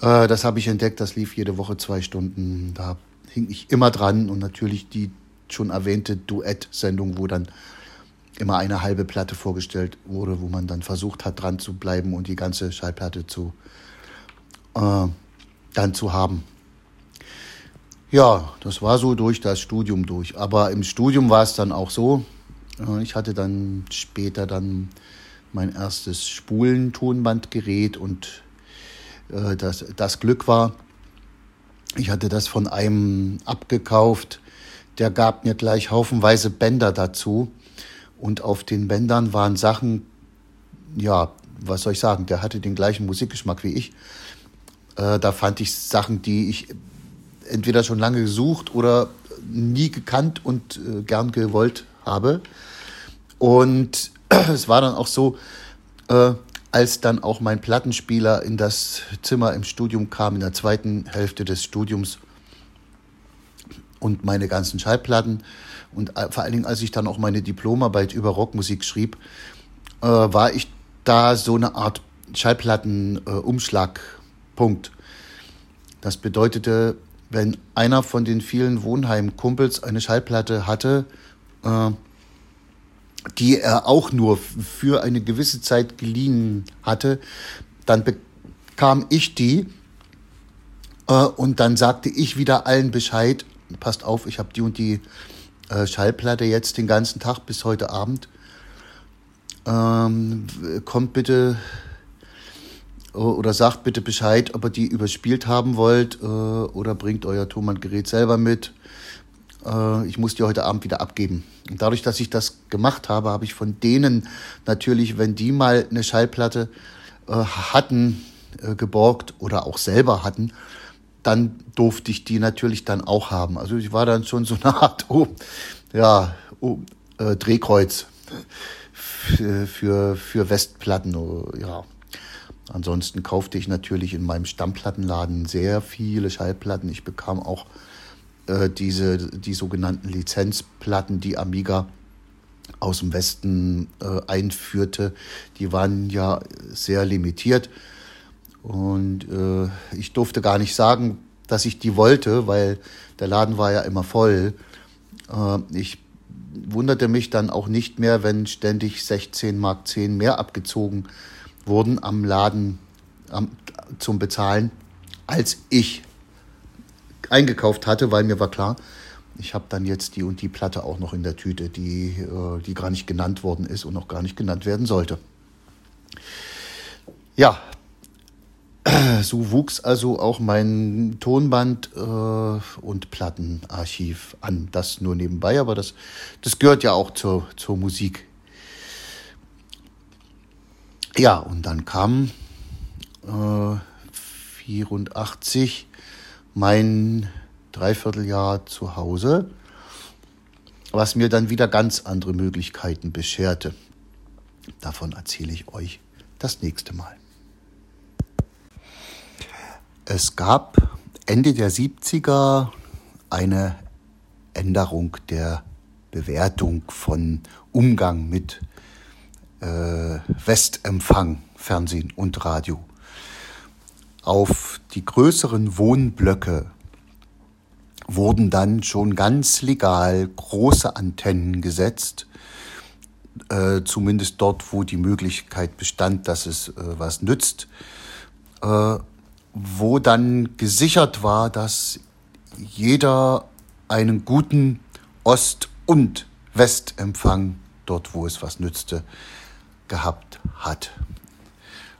Äh, das habe ich entdeckt, das lief jede Woche zwei Stunden. Da hing ich immer dran und natürlich die schon erwähnte Duett-Sendung, wo dann immer eine halbe Platte vorgestellt wurde, wo man dann versucht hat, dran zu bleiben und die ganze Schallplatte zu, äh, dann zu haben. Ja, das war so durch das Studium durch. Aber im Studium war es dann auch so. Äh, ich hatte dann später dann mein erstes Spulentonbandgerät und äh, das, das Glück war, ich hatte das von einem abgekauft. Der gab mir gleich haufenweise Bänder dazu. Und auf den Bändern waren Sachen, ja, was soll ich sagen, der hatte den gleichen Musikgeschmack wie ich. Äh, da fand ich Sachen, die ich entweder schon lange gesucht oder nie gekannt und äh, gern gewollt habe. Und es war dann auch so, äh, als dann auch mein Plattenspieler in das Zimmer im Studium kam, in der zweiten Hälfte des Studiums und meine ganzen Schallplatten, und äh, vor allen Dingen, als ich dann auch meine Diplomarbeit über Rockmusik schrieb, äh, war ich da so eine Art Schallplattenumschlagpunkt. Äh, das bedeutete, wenn einer von den vielen Wohnheimkumpels eine Schallplatte hatte, äh, die er auch nur für eine gewisse Zeit geliehen hatte, dann bekam ich die äh, und dann sagte ich wieder allen Bescheid, passt auf, ich habe die und die äh, Schallplatte jetzt den ganzen Tag bis heute Abend. Ähm, kommt bitte oder sagt bitte Bescheid, ob ihr die überspielt haben wollt äh, oder bringt euer Thomann-Gerät selber mit. Äh, ich muss die heute Abend wieder abgeben. Und dadurch, dass ich das gemacht habe, habe ich von denen natürlich, wenn die mal eine Schallplatte äh, hatten, äh, geborgt oder auch selber hatten, dann durfte ich die natürlich dann auch haben. Also ich war dann schon so eine Art oh, ja, oh, äh, Drehkreuz für, für, für Westplatten. Oh, ja. Ansonsten kaufte ich natürlich in meinem Stammplattenladen sehr viele Schallplatten. Ich bekam auch äh, diese, die sogenannten Lizenzplatten, die Amiga aus dem Westen äh, einführte. Die waren ja sehr limitiert. Und äh, ich durfte gar nicht sagen, dass ich die wollte, weil der Laden war ja immer voll. Äh, ich wunderte mich dann auch nicht mehr, wenn ständig 16 Mark 10 mehr abgezogen wurden am Laden am, zum Bezahlen, als ich eingekauft hatte, weil mir war klar, ich habe dann jetzt die und die Platte auch noch in der Tüte, die, äh, die gar nicht genannt worden ist und noch gar nicht genannt werden sollte. Ja, so wuchs also auch mein Tonband äh, und Plattenarchiv an. Das nur nebenbei, aber das, das gehört ja auch zur, zur Musik ja, und dann kam äh, 84 mein Dreivierteljahr zu Hause, was mir dann wieder ganz andere Möglichkeiten bescherte. Davon erzähle ich euch das nächste Mal. Es gab Ende der 70er eine Änderung der Bewertung von Umgang mit äh, Westempfang, Fernsehen und Radio. Auf die größeren Wohnblöcke wurden dann schon ganz legal große Antennen gesetzt, äh, zumindest dort, wo die Möglichkeit bestand, dass es äh, was nützt, äh, wo dann gesichert war, dass jeder einen guten Ost- und Westempfang dort, wo es was nützte, gehabt hat.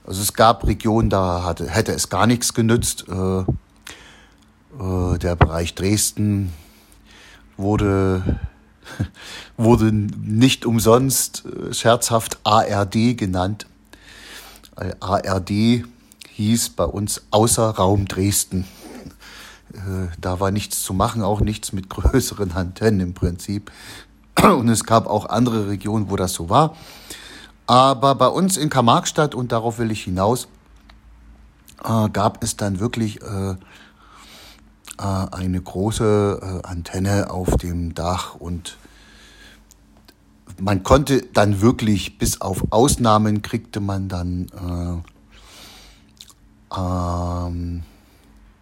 Also es gab Regionen, da hatte, hätte es gar nichts genützt. Äh, äh, der Bereich Dresden wurde, wurde nicht umsonst äh, scherzhaft ARD genannt. ARD hieß bei uns außer Raum Dresden. Äh, da war nichts zu machen, auch nichts mit größeren Antennen im Prinzip. Und es gab auch andere Regionen, wo das so war. Aber bei uns in Karl-Marx-Stadt, und darauf will ich hinaus, äh, gab es dann wirklich äh, äh, eine große äh, Antenne auf dem Dach und man konnte dann wirklich, bis auf Ausnahmen, kriegte man dann äh, ähm,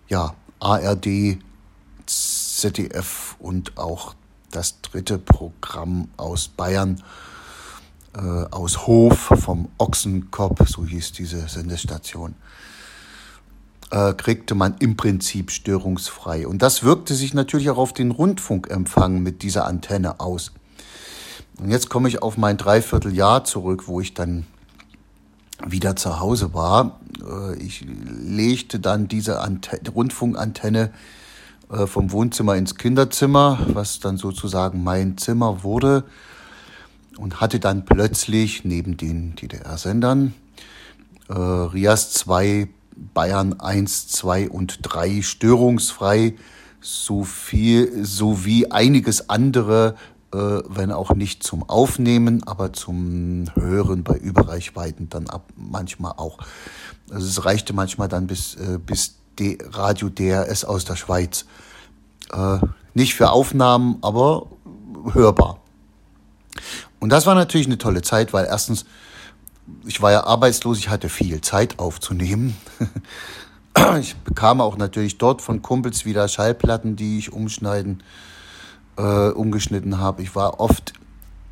ja, ARD, ZDF und auch das dritte Programm aus Bayern äh, aus Hof vom Ochsenkopf, so hieß diese Sendestation, äh, kriegte man im Prinzip störungsfrei. Und das wirkte sich natürlich auch auf den Rundfunkempfang mit dieser Antenne aus. Und jetzt komme ich auf mein Dreivierteljahr zurück, wo ich dann wieder zu Hause war. Äh, ich legte dann diese Antenne, Rundfunkantenne äh, vom Wohnzimmer ins Kinderzimmer, was dann sozusagen mein Zimmer wurde und hatte dann plötzlich neben den DDR-Sendern äh, RIAS 2, Bayern 1, 2 und 3 störungsfrei so viel, sowie einiges andere, äh, wenn auch nicht zum Aufnehmen, aber zum Hören bei Überreichweiten dann ab manchmal auch. Also es reichte manchmal dann bis, äh, bis D Radio DRS aus der Schweiz. Äh, nicht für Aufnahmen, aber hörbar. Und das war natürlich eine tolle Zeit, weil erstens, ich war ja arbeitslos, ich hatte viel Zeit aufzunehmen. Ich bekam auch natürlich dort von Kumpels wieder Schallplatten, die ich umschneiden, äh, umgeschnitten habe. Ich war oft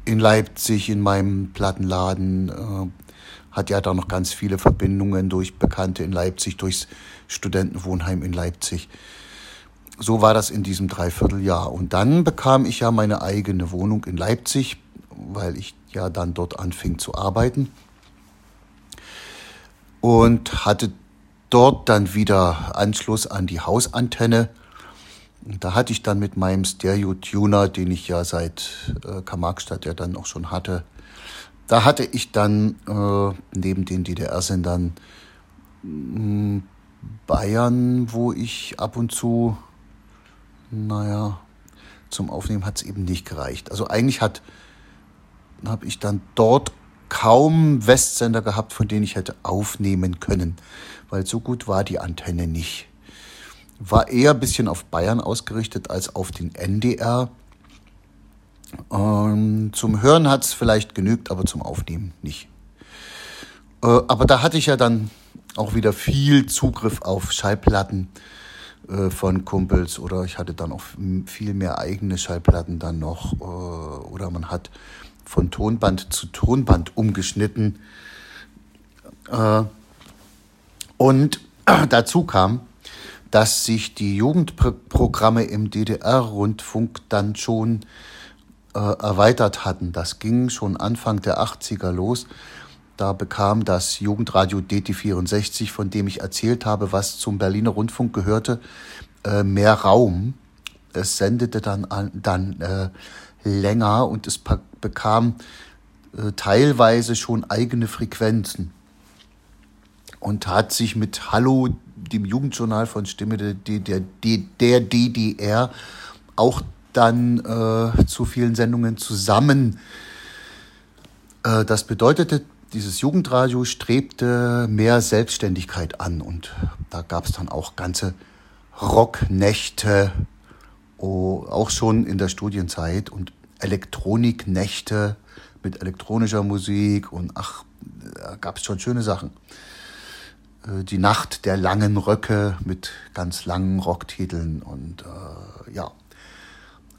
in Leipzig in meinem Plattenladen, äh, hat ja da noch ganz viele Verbindungen durch Bekannte in Leipzig, durchs Studentenwohnheim in Leipzig. So war das in diesem Dreivierteljahr. Und dann bekam ich ja meine eigene Wohnung in Leipzig, weil ich ja dann dort anfing zu arbeiten. Und hatte dort dann wieder Anschluss an die Hausantenne. Und da hatte ich dann mit meinem Stereo-Tuner, den ich ja seit äh, Karl-Marx-Stadt ja dann auch schon hatte, da hatte ich dann äh, neben den DDR-Sendern mm, Bayern, wo ich ab und zu, naja, zum Aufnehmen hat es eben nicht gereicht. Also eigentlich hat habe ich dann dort kaum Westsender gehabt, von denen ich hätte aufnehmen können, weil so gut war die Antenne nicht. War eher ein bisschen auf Bayern ausgerichtet als auf den NDR. Ähm, zum Hören hat es vielleicht genügt, aber zum Aufnehmen nicht. Äh, aber da hatte ich ja dann auch wieder viel Zugriff auf Schallplatten äh, von Kumpels oder ich hatte dann auch viel mehr eigene Schallplatten dann noch äh, oder man hat von Tonband zu Tonband umgeschnitten. Äh, und dazu kam, dass sich die Jugendprogramme im DDR-Rundfunk dann schon äh, erweitert hatten. Das ging schon Anfang der 80er los. Da bekam das Jugendradio DT64, von dem ich erzählt habe, was zum Berliner Rundfunk gehörte, äh, mehr Raum. Es sendete dann, an, dann äh, länger und es bekam äh, teilweise schon eigene Frequenzen und hat sich mit Hallo, dem Jugendjournal von Stimme der, der, der DDR, auch dann äh, zu vielen Sendungen zusammen. Äh, das bedeutete, dieses Jugendradio strebte mehr Selbstständigkeit an und da gab es dann auch ganze Rocknächte, auch schon in der Studienzeit und Elektroniknächte mit elektronischer Musik und ach, da gab es schon schöne Sachen. Äh, die Nacht der langen Röcke mit ganz langen Rocktiteln und äh, ja,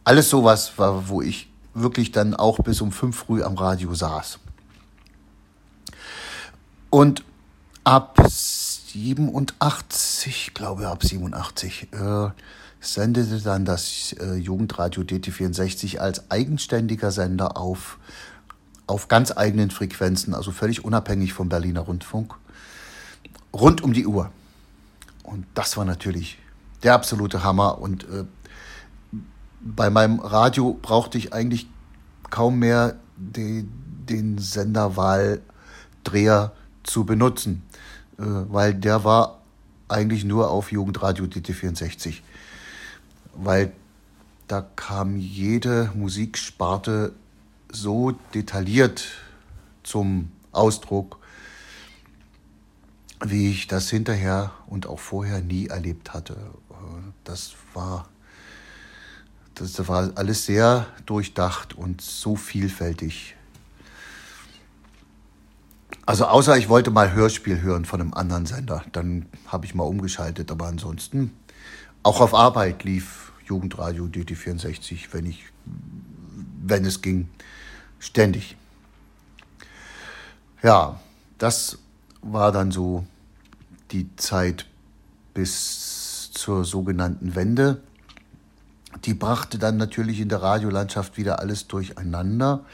alles sowas war, wo ich wirklich dann auch bis um fünf früh am Radio saß. Und ab 87, glaube ab 87, äh, sendete dann das äh, Jugendradio DT64 als eigenständiger Sender auf, auf ganz eigenen Frequenzen, also völlig unabhängig vom Berliner Rundfunk, rund um die Uhr. Und das war natürlich der absolute Hammer. Und äh, bei meinem Radio brauchte ich eigentlich kaum mehr die, den Senderwahldreher zu benutzen, äh, weil der war eigentlich nur auf Jugendradio DT64 weil da kam jede Musiksparte so detailliert zum Ausdruck, wie ich das hinterher und auch vorher nie erlebt hatte. Das war, das war alles sehr durchdacht und so vielfältig. Also außer ich wollte mal Hörspiel hören von einem anderen Sender, dann habe ich mal umgeschaltet, aber ansonsten auch auf Arbeit lief Jugendradio DT64, wenn ich, wenn es ging, ständig. Ja, das war dann so die Zeit bis zur sogenannten Wende. Die brachte dann natürlich in der Radiolandschaft wieder alles durcheinander.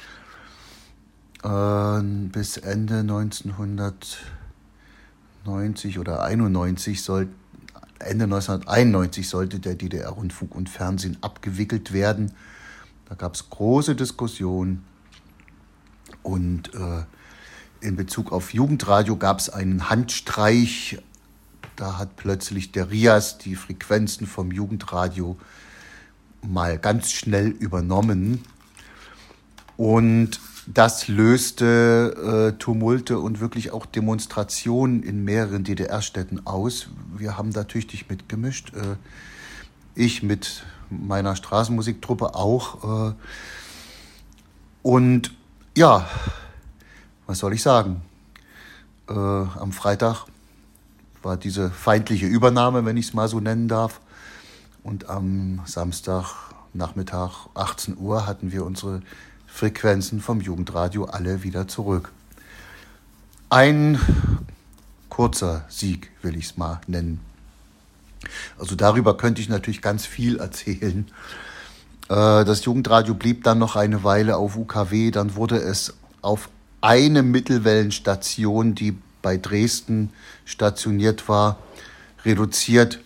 Äh, bis Ende 1990 oder 91 sollten Ende 1991 sollte der DDR-Rundfunk und Fernsehen abgewickelt werden. Da gab es große Diskussionen und äh, in Bezug auf Jugendradio gab es einen Handstreich. Da hat plötzlich der RIAS die Frequenzen vom Jugendradio mal ganz schnell übernommen. Und das löste äh, Tumulte und wirklich auch Demonstrationen in mehreren DDR-Städten aus. Wir haben da tüchtig mitgemischt. Äh, ich mit meiner Straßenmusiktruppe auch. Äh, und ja, was soll ich sagen? Äh, am Freitag war diese feindliche Übernahme, wenn ich es mal so nennen darf. Und am Samstagnachmittag 18 Uhr hatten wir unsere Frequenzen vom Jugendradio alle wieder zurück. Ein kurzer Sieg, will ich es mal nennen. Also darüber könnte ich natürlich ganz viel erzählen. Äh, das Jugendradio blieb dann noch eine Weile auf UKW, dann wurde es auf eine Mittelwellenstation, die bei Dresden stationiert war, reduziert.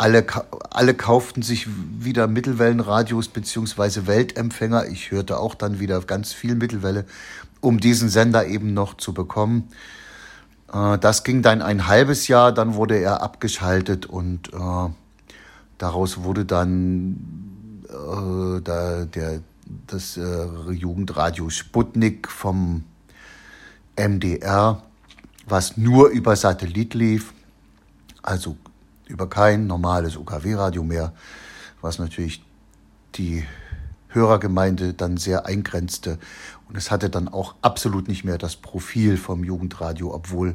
Alle, alle kauften sich wieder Mittelwellenradios bzw. Weltempfänger. Ich hörte auch dann wieder ganz viel Mittelwelle, um diesen Sender eben noch zu bekommen. Äh, das ging dann ein halbes Jahr, dann wurde er abgeschaltet und äh, daraus wurde dann äh, da, der, das äh, Jugendradio Sputnik vom MDR, was nur über Satellit lief, also über kein normales UKW-Radio mehr, was natürlich die Hörergemeinde dann sehr eingrenzte. Und es hatte dann auch absolut nicht mehr das Profil vom Jugendradio, obwohl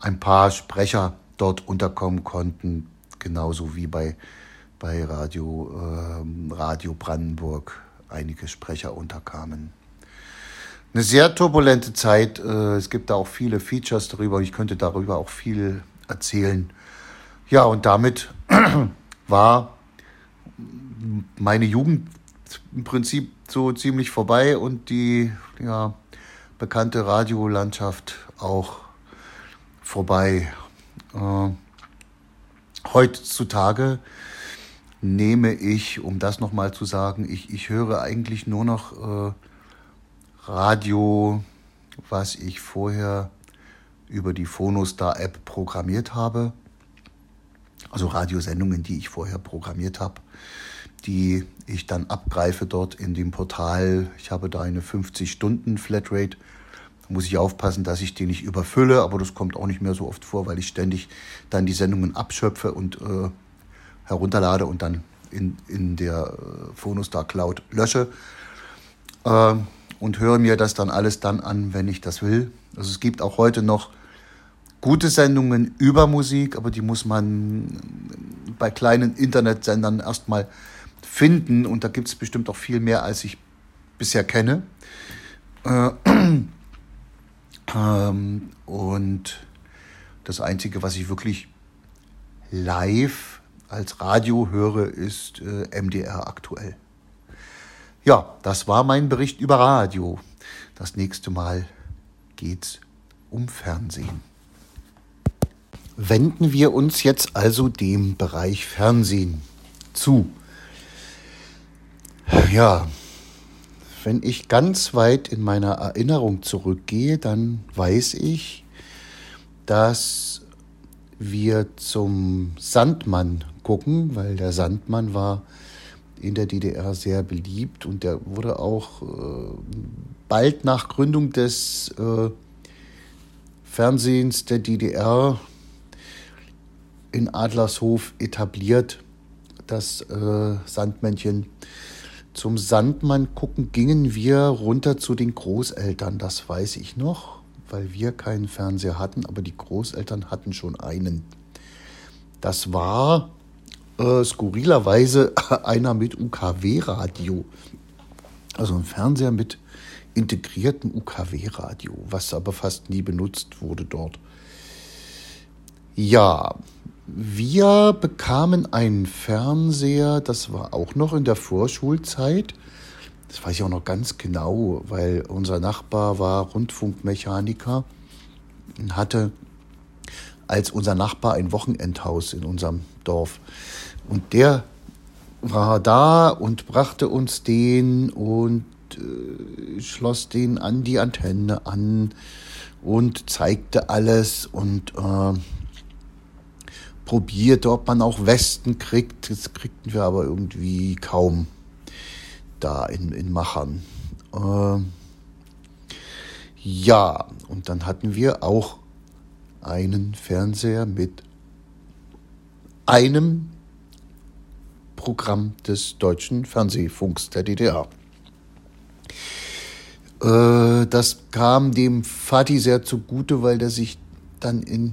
ein paar Sprecher dort unterkommen konnten, genauso wie bei, bei Radio, äh, Radio Brandenburg einige Sprecher unterkamen. Eine sehr turbulente Zeit. Äh, es gibt da auch viele Features darüber. Ich könnte darüber auch viel erzählen. Ja, und damit war meine Jugend im Prinzip so ziemlich vorbei und die ja, bekannte Radiolandschaft auch vorbei. Äh, heutzutage nehme ich, um das nochmal zu sagen, ich, ich höre eigentlich nur noch äh, Radio, was ich vorher über die Phonostar-App programmiert habe. Also Radiosendungen, die ich vorher programmiert habe die ich dann abgreife dort in dem Portal. Ich habe da eine 50-Stunden-Flatrate. Da muss ich aufpassen, dass ich die nicht überfülle, aber das kommt auch nicht mehr so oft vor, weil ich ständig dann die Sendungen abschöpfe und äh, herunterlade und dann in, in der äh, Phonostar Cloud lösche. Äh, und höre mir das dann alles dann an, wenn ich das will. Also es gibt auch heute noch gute Sendungen über Musik, aber die muss man bei kleinen Internetsendern erstmal finden und da gibt es bestimmt auch viel mehr, als ich bisher kenne. Äh, ähm, und das Einzige, was ich wirklich live als Radio höre, ist äh, MDR aktuell. Ja, das war mein Bericht über Radio. Das nächste Mal geht's um Fernsehen. Wenden wir uns jetzt also dem Bereich Fernsehen zu. Ja, wenn ich ganz weit in meiner Erinnerung zurückgehe, dann weiß ich, dass wir zum Sandmann gucken, weil der Sandmann war in der DDR sehr beliebt und der wurde auch äh, bald nach Gründung des äh, Fernsehens der DDR in Adlershof etabliert, das äh, Sandmännchen. Zum Sandmann gucken gingen wir runter zu den Großeltern, das weiß ich noch, weil wir keinen Fernseher hatten, aber die Großeltern hatten schon einen. Das war äh, skurrilerweise einer mit UKW-Radio. Also ein Fernseher mit integriertem UKW-Radio, was aber fast nie benutzt wurde dort. Ja, wir bekamen einen Fernseher, das war auch noch in der Vorschulzeit. Das weiß ich auch noch ganz genau, weil unser Nachbar war Rundfunkmechaniker und hatte als unser Nachbar ein Wochenendhaus in unserem Dorf. Und der war da und brachte uns den und äh, schloss den an die Antenne an und zeigte alles und äh, probierte, ob man auch Westen kriegt. Das kriegten wir aber irgendwie kaum da in, in Machern. Äh, ja, und dann hatten wir auch einen Fernseher mit einem Programm des deutschen Fernsehfunks der DDR. Äh, das kam dem Vati sehr zugute, weil der sich dann in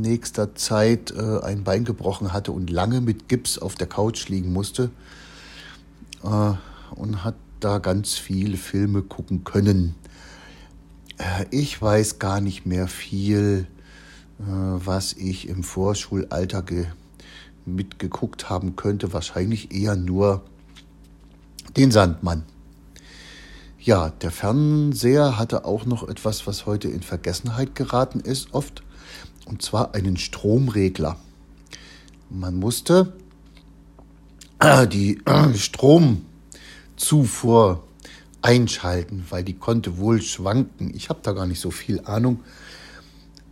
nächster Zeit äh, ein Bein gebrochen hatte und lange mit Gips auf der Couch liegen musste äh, und hat da ganz viele Filme gucken können. Äh, ich weiß gar nicht mehr viel, äh, was ich im Vorschulalter mitgeguckt haben könnte. Wahrscheinlich eher nur den Sandmann. Ja, der Fernseher hatte auch noch etwas, was heute in Vergessenheit geraten ist, oft, und zwar einen Stromregler. Man musste die Stromzufuhr einschalten, weil die konnte wohl schwanken. Ich habe da gar nicht so viel Ahnung.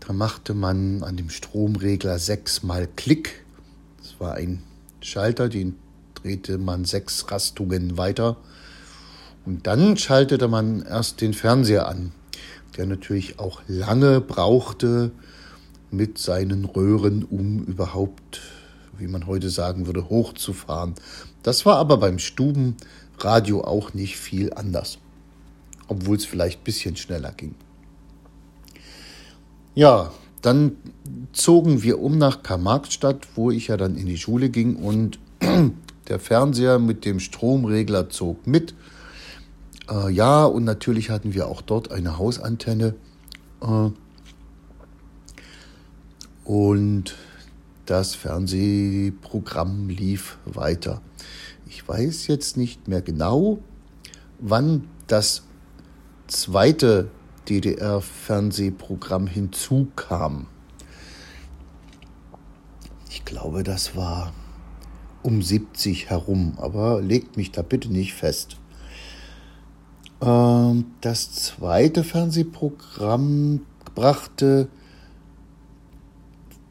Da machte man an dem Stromregler sechsmal Klick. Das war ein Schalter, den drehte man sechs Rastungen weiter. Und dann schaltete man erst den Fernseher an, der natürlich auch lange brauchte mit seinen Röhren, um überhaupt, wie man heute sagen würde, hochzufahren. Das war aber beim Stubenradio auch nicht viel anders, obwohl es vielleicht ein bisschen schneller ging. Ja, dann zogen wir um nach Karl-Marx-Stadt, wo ich ja dann in die Schule ging und der Fernseher mit dem Stromregler zog mit. Äh, ja, und natürlich hatten wir auch dort eine Hausantenne. Äh, und das Fernsehprogramm lief weiter. Ich weiß jetzt nicht mehr genau, wann das zweite DDR-Fernsehprogramm hinzukam. Ich glaube, das war um 70 herum, aber legt mich da bitte nicht fest. Ähm, das zweite Fernsehprogramm brachte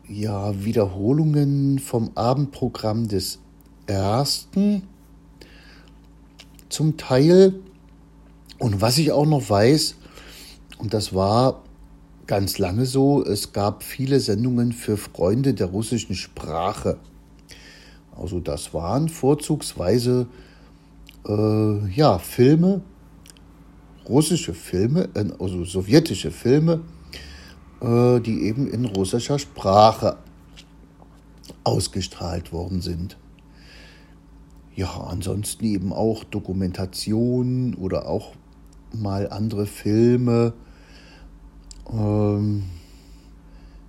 ja Wiederholungen vom Abendprogramm des ersten zum Teil. Und was ich auch noch weiß, und das war ganz lange so, es gab viele Sendungen für Freunde der russischen Sprache. Also das waren vorzugsweise äh, ja, Filme, russische Filme, äh, also sowjetische Filme, die eben in russischer Sprache ausgestrahlt worden sind. Ja, ansonsten eben auch Dokumentationen oder auch mal andere Filme. Ähm,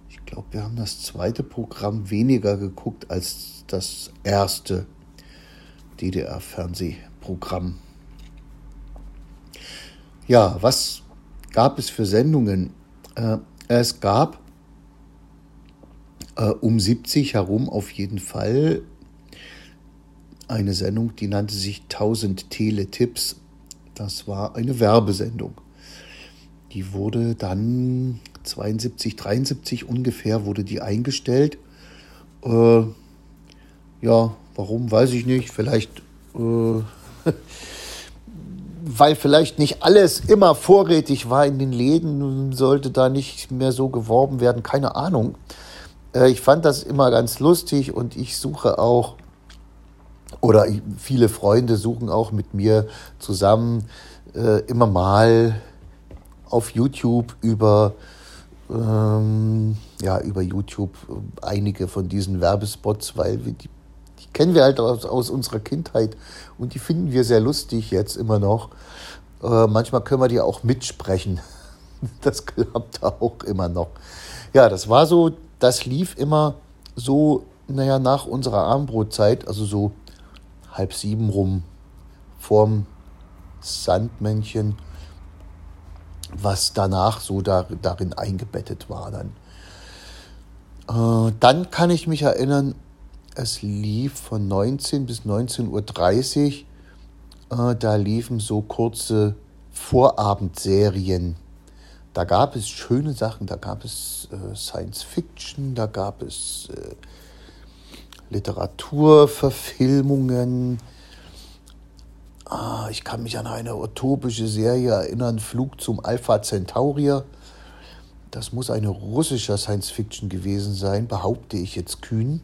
ich glaube, wir haben das zweite Programm weniger geguckt als das erste DDR-Fernsehprogramm. Ja, was gab es für Sendungen? Äh, es gab äh, um 70 herum auf jeden Fall eine Sendung, die nannte sich 1000 Teletipps. Das war eine Werbesendung. Die wurde dann 72, 73 ungefähr wurde die eingestellt. Äh, ja, warum, weiß ich nicht. Vielleicht, äh, weil vielleicht nicht alles immer vorrätig war in den Läden, sollte da nicht mehr so geworben werden, keine Ahnung. Äh, ich fand das immer ganz lustig und ich suche auch, oder viele Freunde suchen auch mit mir zusammen äh, immer mal auf YouTube über ähm, ja, über YouTube einige von diesen Werbespots, weil wir die kennen wir halt aus, aus unserer Kindheit und die finden wir sehr lustig jetzt immer noch. Äh, manchmal können wir die auch mitsprechen. Das klappt auch immer noch. Ja, das war so, das lief immer so, naja, nach unserer Abendbrotzeit, also so halb sieben rum, vorm Sandmännchen, was danach so da, darin eingebettet war dann. Äh, dann kann ich mich erinnern, es lief von 19 bis 19.30 Uhr. Äh, da liefen so kurze Vorabendserien. Da gab es schöne Sachen, da gab es äh, Science Fiction, da gab es äh, Literaturverfilmungen. Ah, ich kann mich an eine utopische Serie erinnern, Flug zum Alpha Centaurier. Das muss eine russische Science Fiction gewesen sein, behaupte ich jetzt kühn.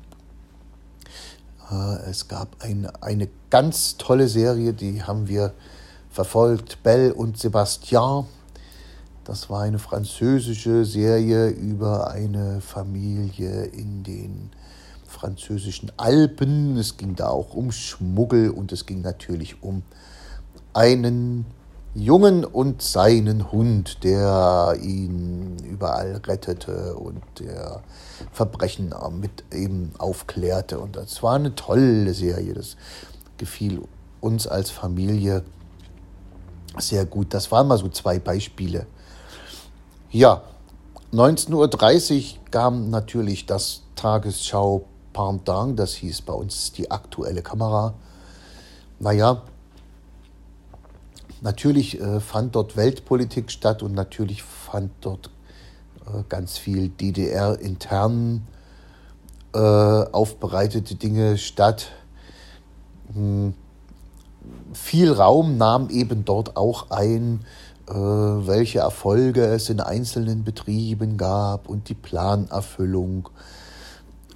Äh, es gab ein, eine ganz tolle Serie, die haben wir verfolgt, Belle und Sebastian. Das war eine französische Serie über eine Familie in den französischen Alpen. Es ging da auch um Schmuggel und es ging natürlich um einen Jungen und seinen Hund, der ihn überall rettete und der Verbrechen mit eben aufklärte. Und das war eine tolle Serie. Das gefiel uns als Familie sehr gut. Das waren mal so zwei Beispiele. Ja, 19.30 Uhr kam natürlich das Tagesschau Pendant, das hieß bei uns die aktuelle Kamera. Naja, natürlich äh, fand dort Weltpolitik statt und natürlich fand dort äh, ganz viel DDR-intern äh, aufbereitete Dinge statt. Hm. Viel Raum nahm eben dort auch ein, äh, welche Erfolge es in einzelnen Betrieben gab und die Planerfüllung.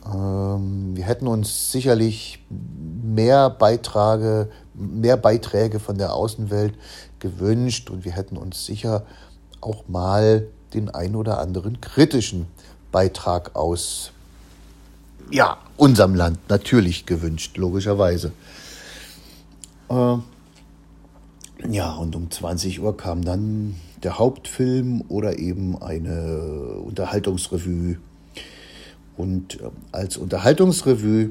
Ähm, wir hätten uns sicherlich mehr Beiträge, mehr Beiträge von der Außenwelt gewünscht und wir hätten uns sicher auch mal den ein oder anderen kritischen Beitrag aus ja, unserem Land natürlich gewünscht, logischerweise. Äh, ja, und um 20 Uhr kam dann der Hauptfilm oder eben eine Unterhaltungsrevue und äh, als Unterhaltungsrevue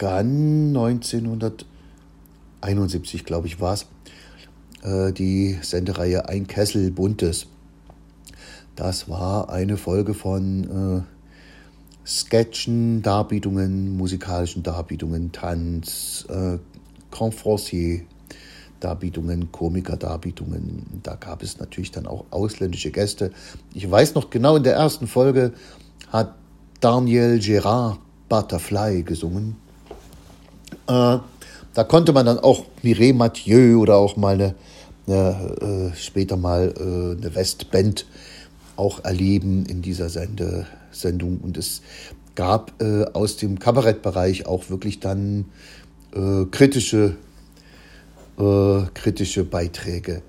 begann 1971, glaube ich, war es, äh, die Sendereihe Ein Kessel Buntes. Das war eine Folge von äh, Sketchen, Darbietungen, musikalischen Darbietungen, Tanz, äh, Conferencier, Darbietungen, Komiker-Darbietungen. Da gab es natürlich dann auch ausländische Gäste. Ich weiß noch genau, in der ersten Folge hat Daniel Gérard Butterfly gesungen. Äh, da konnte man dann auch Mireille Mathieu oder auch mal eine, eine äh, später mal äh, eine Westband auch erleben in dieser Sende, Sendung. Und es gab äh, aus dem Kabarettbereich auch wirklich dann äh, kritische, äh, kritische Beiträge.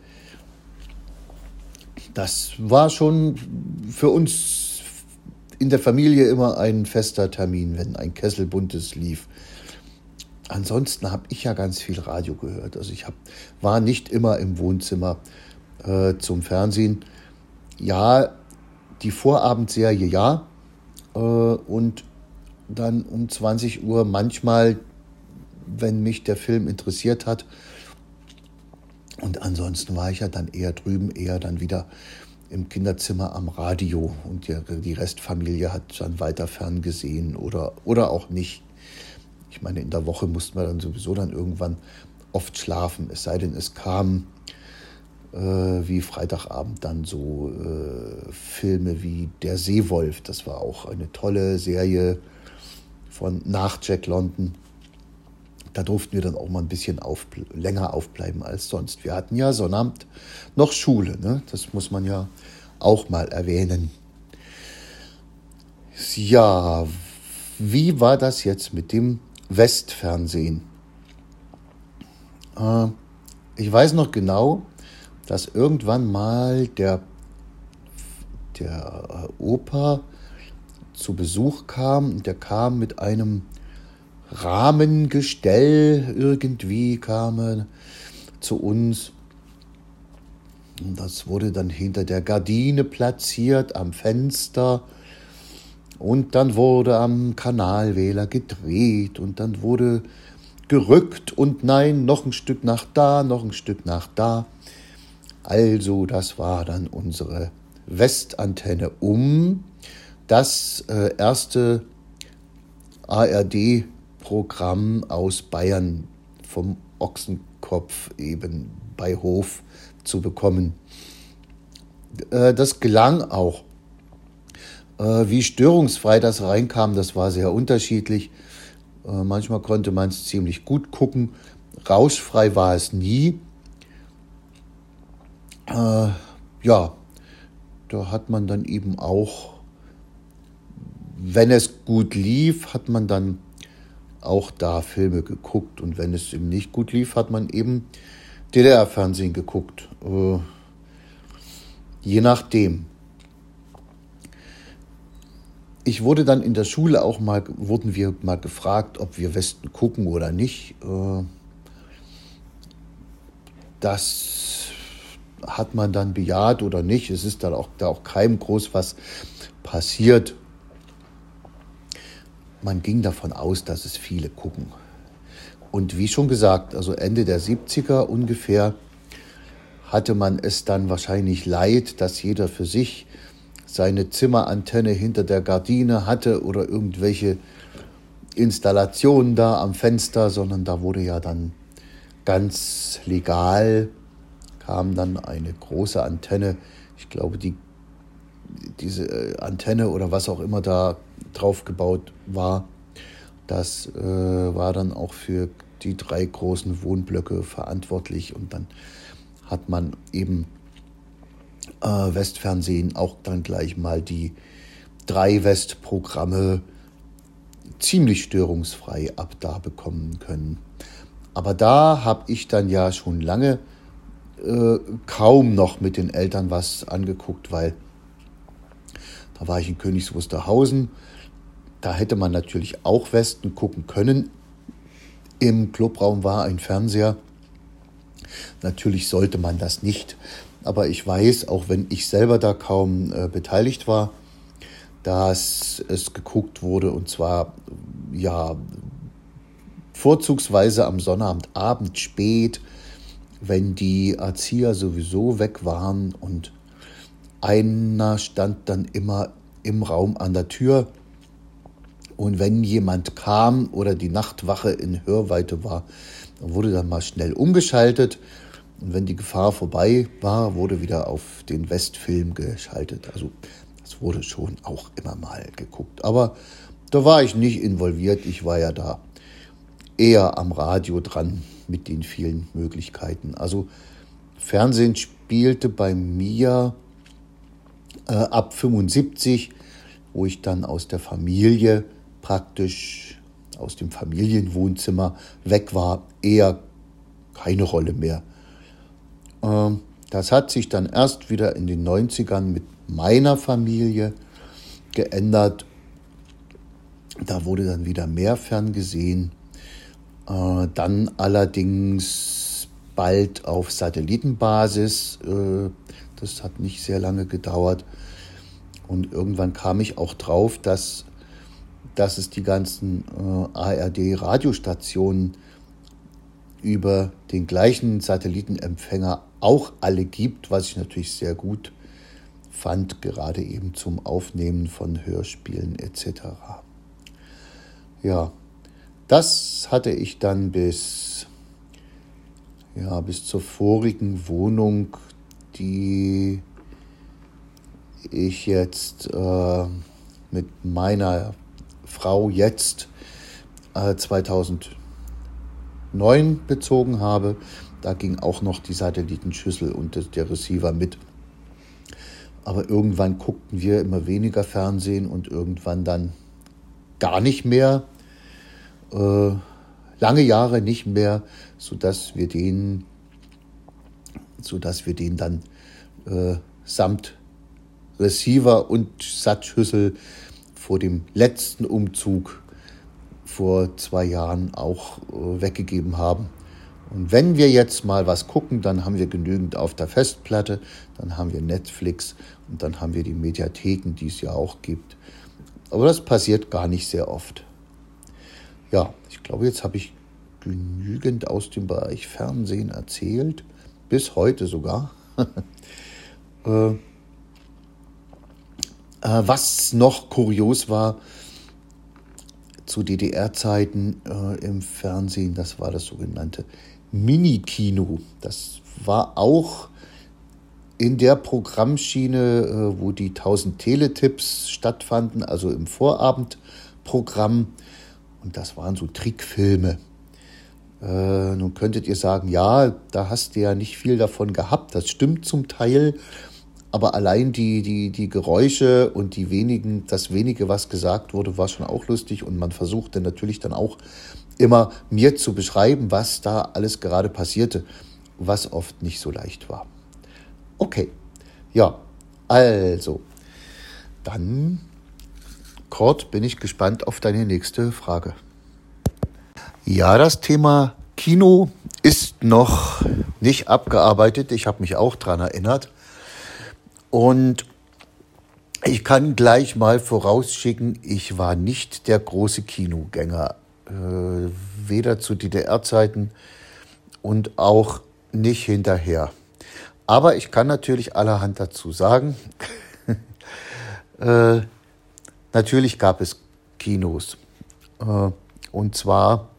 Das war schon für uns in der Familie immer ein fester Termin, wenn ein Kessel Buntes lief. Ansonsten habe ich ja ganz viel Radio gehört. Also ich hab, war nicht immer im Wohnzimmer äh, zum Fernsehen. Ja, die Vorabendserie ja. Äh, und dann um 20 Uhr manchmal, wenn mich der Film interessiert hat. Und ansonsten war ich ja dann eher drüben, eher dann wieder im Kinderzimmer am Radio und die, Restfamilie hat dann weiter ferngesehen oder, oder auch nicht. Ich meine, in der Woche mussten wir dann sowieso dann irgendwann oft schlafen, es sei denn, es kam äh, wie Freitagabend dann so äh, Filme wie Der Seewolf, das war auch eine tolle Serie von nach Jack London. Da durften wir dann auch mal ein bisschen auf, länger aufbleiben als sonst. Wir hatten ja Sonnabend noch Schule, ne? das muss man ja auch mal erwähnen. Ja, wie war das jetzt mit dem Westfernsehen? Äh, ich weiß noch genau, dass irgendwann mal der, der Opa zu Besuch kam. Der kam mit einem Rahmengestell irgendwie, kam zu uns das wurde dann hinter der Gardine platziert, am Fenster. Und dann wurde am Kanalwähler gedreht und dann wurde gerückt und nein, noch ein Stück nach da, noch ein Stück nach da. Also, das war dann unsere Westantenne um das äh, erste ARD-Programm aus Bayern vom Ochsenkopf eben bei Hof zu bekommen. Äh, das gelang auch. Äh, wie störungsfrei das reinkam, das war sehr unterschiedlich. Äh, manchmal konnte man es ziemlich gut gucken. Rauschfrei war es nie. Ja, da hat man dann eben auch, wenn es gut lief, hat man dann auch da Filme geguckt. Und wenn es eben nicht gut lief, hat man eben DDR-Fernsehen geguckt. Äh, Je nachdem. Ich wurde dann in der Schule auch mal, wurden wir mal gefragt, ob wir Westen gucken oder nicht. Äh, das hat man dann bejaht oder nicht. Es ist dann auch, da auch keinem groß was passiert. Man ging davon aus, dass es viele gucken. Und wie schon gesagt, also Ende der 70er ungefähr hatte man es dann wahrscheinlich leid, dass jeder für sich seine Zimmerantenne hinter der Gardine hatte oder irgendwelche Installationen da am Fenster, sondern da wurde ja dann ganz legal kam dann eine große Antenne. Ich glaube, die, diese äh, Antenne oder was auch immer da drauf gebaut war, das äh, war dann auch für die drei großen Wohnblöcke verantwortlich und dann hat man eben äh, Westfernsehen auch dann gleich mal die drei Westprogramme ziemlich störungsfrei ab da bekommen können. Aber da habe ich dann ja schon lange äh, kaum noch mit den Eltern was angeguckt, weil da war ich in Königs Wusterhausen. Da hätte man natürlich auch Westen gucken können. Im Clubraum war ein Fernseher. Natürlich sollte man das nicht. Aber ich weiß, auch wenn ich selber da kaum äh, beteiligt war, dass es geguckt wurde und zwar ja vorzugsweise am Sonnabendabend spät, wenn die Erzieher sowieso weg waren und einer stand dann immer im Raum an der Tür und wenn jemand kam oder die Nachtwache in Hörweite war, dann wurde dann mal schnell umgeschaltet. Und wenn die Gefahr vorbei war, wurde wieder auf den Westfilm geschaltet. Also das wurde schon auch immer mal geguckt. Aber da war ich nicht involviert. Ich war ja da eher am Radio dran mit den vielen Möglichkeiten. Also Fernsehen spielte bei mir äh, ab 75, wo ich dann aus der Familie praktisch aus dem Familienwohnzimmer weg war, eher keine Rolle mehr. Ähm, das hat sich dann erst wieder in den 90ern mit meiner Familie geändert. Da wurde dann wieder mehr ferngesehen. Äh, dann allerdings bald auf Satellitenbasis. Äh, das hat nicht sehr lange gedauert. Und irgendwann kam ich auch drauf, dass dass es die ganzen äh, ARD-Radiostationen über den gleichen Satellitenempfänger auch alle gibt, was ich natürlich sehr gut fand, gerade eben zum Aufnehmen von Hörspielen etc. Ja, das hatte ich dann bis, ja, bis zur vorigen Wohnung, die ich jetzt äh, mit meiner Frau jetzt äh, 2009 bezogen habe. Da ging auch noch die Satellitenschüssel und der Receiver mit. Aber irgendwann guckten wir immer weniger Fernsehen und irgendwann dann gar nicht mehr. Äh, lange Jahre nicht mehr, sodass wir den, sodass wir den dann äh, samt Receiver und Satzschüssel vor dem letzten Umzug vor zwei Jahren auch äh, weggegeben haben. Und wenn wir jetzt mal was gucken, dann haben wir genügend auf der Festplatte, dann haben wir Netflix und dann haben wir die Mediatheken, die es ja auch gibt. Aber das passiert gar nicht sehr oft. Ja, ich glaube, jetzt habe ich genügend aus dem Bereich Fernsehen erzählt, bis heute sogar. äh, äh, was noch kurios war zu DDR-Zeiten äh, im Fernsehen, das war das sogenannte Mini-Kino. Das war auch in der Programmschiene, äh, wo die 1000 Teletipps stattfanden, also im Vorabendprogramm. Und das waren so Trickfilme. Äh, nun könntet ihr sagen, ja, da hast du ja nicht viel davon gehabt. Das stimmt zum Teil. Aber allein die, die, die Geräusche und die wenigen, das wenige, was gesagt wurde, war schon auch lustig. Und man versuchte natürlich dann auch immer mir zu beschreiben, was da alles gerade passierte, was oft nicht so leicht war. Okay, ja, Also, dann, Kurt, bin ich gespannt auf deine nächste Frage. Ja, das Thema Kino ist noch nicht abgearbeitet. Ich habe mich auch daran erinnert. Und ich kann gleich mal vorausschicken, ich war nicht der große Kinogänger. Äh, weder zu DDR-Zeiten und auch nicht hinterher. Aber ich kann natürlich allerhand dazu sagen. äh, natürlich gab es Kinos. Äh, und zwar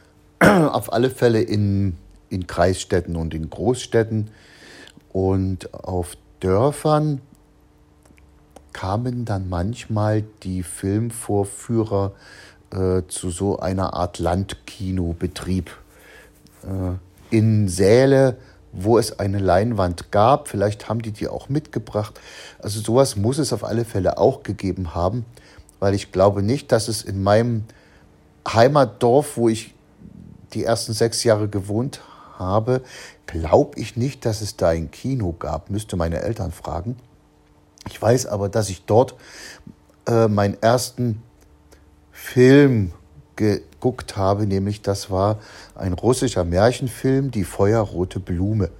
auf alle Fälle in, in Kreisstädten und in Großstädten. Und auf Dörfern kamen dann manchmal die Filmvorführer äh, zu so einer Art Landkinobetrieb. Äh, in Säle, wo es eine Leinwand gab, vielleicht haben die die auch mitgebracht. Also sowas muss es auf alle Fälle auch gegeben haben, weil ich glaube nicht, dass es in meinem Heimatdorf, wo ich die ersten sechs Jahre gewohnt habe, glaube ich nicht, dass es da ein Kino gab. Müsste meine Eltern fragen. Ich weiß aber, dass ich dort äh, meinen ersten Film geguckt habe, nämlich das war ein russischer Märchenfilm, Die Feuerrote Blume.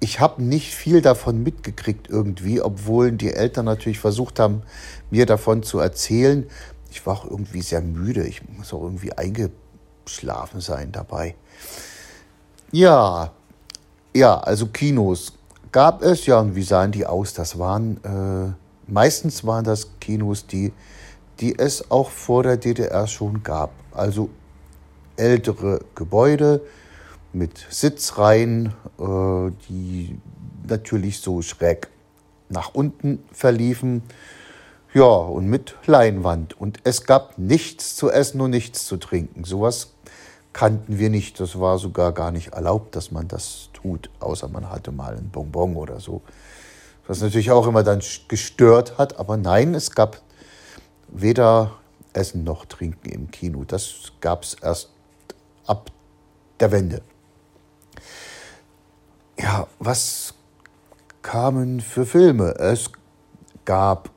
Ich habe nicht viel davon mitgekriegt irgendwie, obwohl die Eltern natürlich versucht haben, mir davon zu erzählen. Ich war auch irgendwie sehr müde. Ich muss auch irgendwie eingeschlafen sein dabei. Ja, ja, also Kinos gab es ja und wie sahen die aus? Das waren äh, meistens waren das Kinos, die die es auch vor der DDR schon gab. Also ältere Gebäude mit Sitzreihen, äh, die natürlich so schräg nach unten verliefen. Ja, und mit Leinwand. Und es gab nichts zu essen und nichts zu trinken. Sowas kannten wir nicht. Das war sogar gar nicht erlaubt, dass man das tut, außer man hatte mal ein Bonbon oder so. Was natürlich auch immer dann gestört hat. Aber nein, es gab weder Essen noch Trinken im Kino. Das gab es erst ab der Wende. Ja, was kamen für Filme? Es gab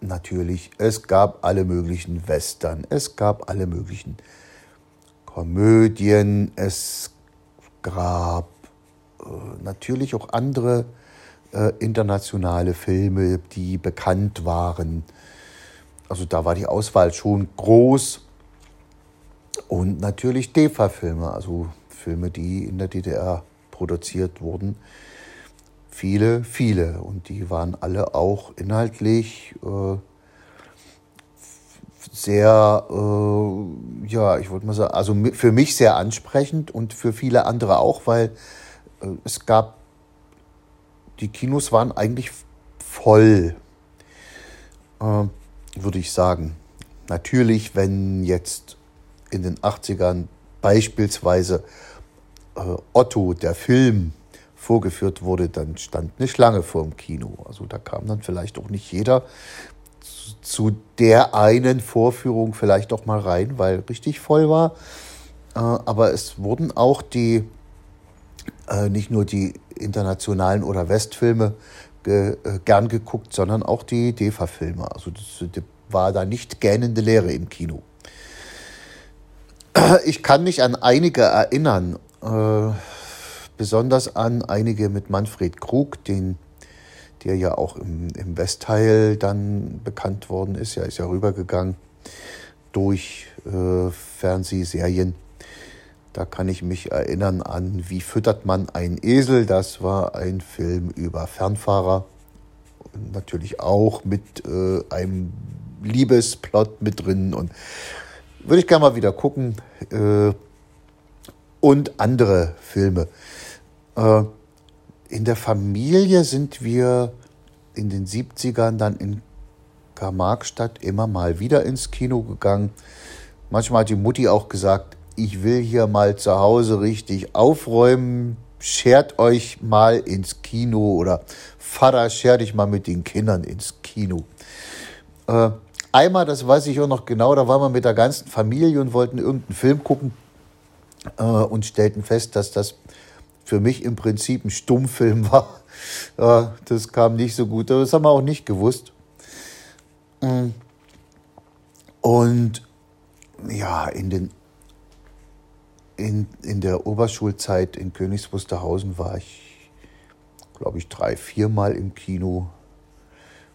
natürlich, es gab alle möglichen Western, es gab alle möglichen Komödien, es gab äh, natürlich auch andere äh, internationale Filme, die bekannt waren. Also da war die Auswahl schon groß. Und natürlich DEFA-Filme, also Filme, die in der DDR produziert wurden. Viele, viele. Und die waren alle auch inhaltlich äh, sehr, äh, ja, ich wollte mal sagen, also für mich sehr ansprechend und für viele andere auch, weil äh, es gab, die Kinos waren eigentlich voll. Äh, würde ich sagen. Natürlich, wenn jetzt in den 80ern beispielsweise äh, Otto, der Film, vorgeführt wurde, dann stand eine Schlange vor dem Kino. Also da kam dann vielleicht auch nicht jeder zu der einen Vorführung vielleicht doch mal rein, weil richtig voll war. Äh, aber es wurden auch die, äh, nicht nur die internationalen oder Westfilme äh, gern geguckt, sondern auch die DEFA-Filme. Also das, das war da nicht gähnende Leere im Kino. Ich kann mich an einige erinnern, äh, besonders an einige mit Manfred Krug, den, der ja auch im, im Westteil dann bekannt worden ist. Er ist ja rübergegangen durch äh, Fernsehserien. Da kann ich mich erinnern an Wie füttert man einen Esel? Das war ein Film über Fernfahrer. Natürlich auch mit äh, einem Liebesplot mit drin. Und würde ich gerne mal wieder gucken. Äh, und andere Filme. Äh, in der Familie sind wir in den 70ern dann in Karl-Marx-Stadt immer mal wieder ins Kino gegangen. Manchmal hat die Mutti auch gesagt, ich will hier mal zu Hause richtig aufräumen, schert euch mal ins Kino oder Vater, scher dich mal mit den Kindern ins Kino. Äh, einmal, das weiß ich auch noch genau, da waren wir mit der ganzen Familie und wollten irgendeinen Film gucken äh, und stellten fest, dass das für mich im Prinzip ein Stummfilm war. Ja, das kam nicht so gut, das haben wir auch nicht gewusst. Mm. Und ja, in, den, in, in der Oberschulzeit in Königs Wusterhausen war ich, glaube ich, drei, viermal im Kino.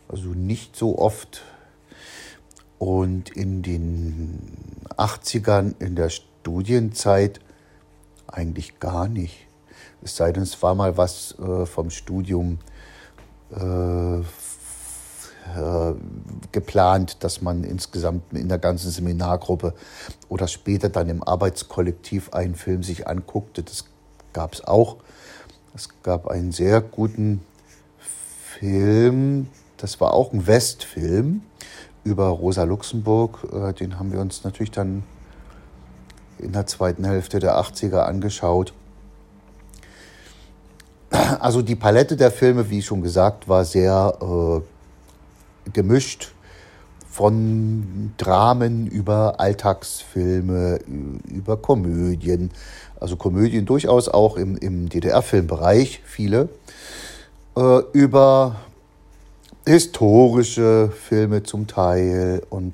Also nicht so oft. Und in den 80ern, in der Studienzeit, eigentlich gar nicht. Es sei denn, es war mal was äh, vom Studium äh, äh, geplant, dass man insgesamt in der ganzen Seminargruppe oder später dann im Arbeitskollektiv einen Film sich anguckte. Das gab es auch. Es gab einen sehr guten Film, das war auch ein Westfilm über Rosa Luxemburg. Äh, den haben wir uns natürlich dann in der zweiten Hälfte der 80er angeschaut. Also die Palette der Filme, wie schon gesagt, war sehr äh, gemischt von Dramen über Alltagsfilme, über Komödien, also Komödien durchaus auch im, im DDR-Filmbereich, viele, äh, über historische Filme zum Teil und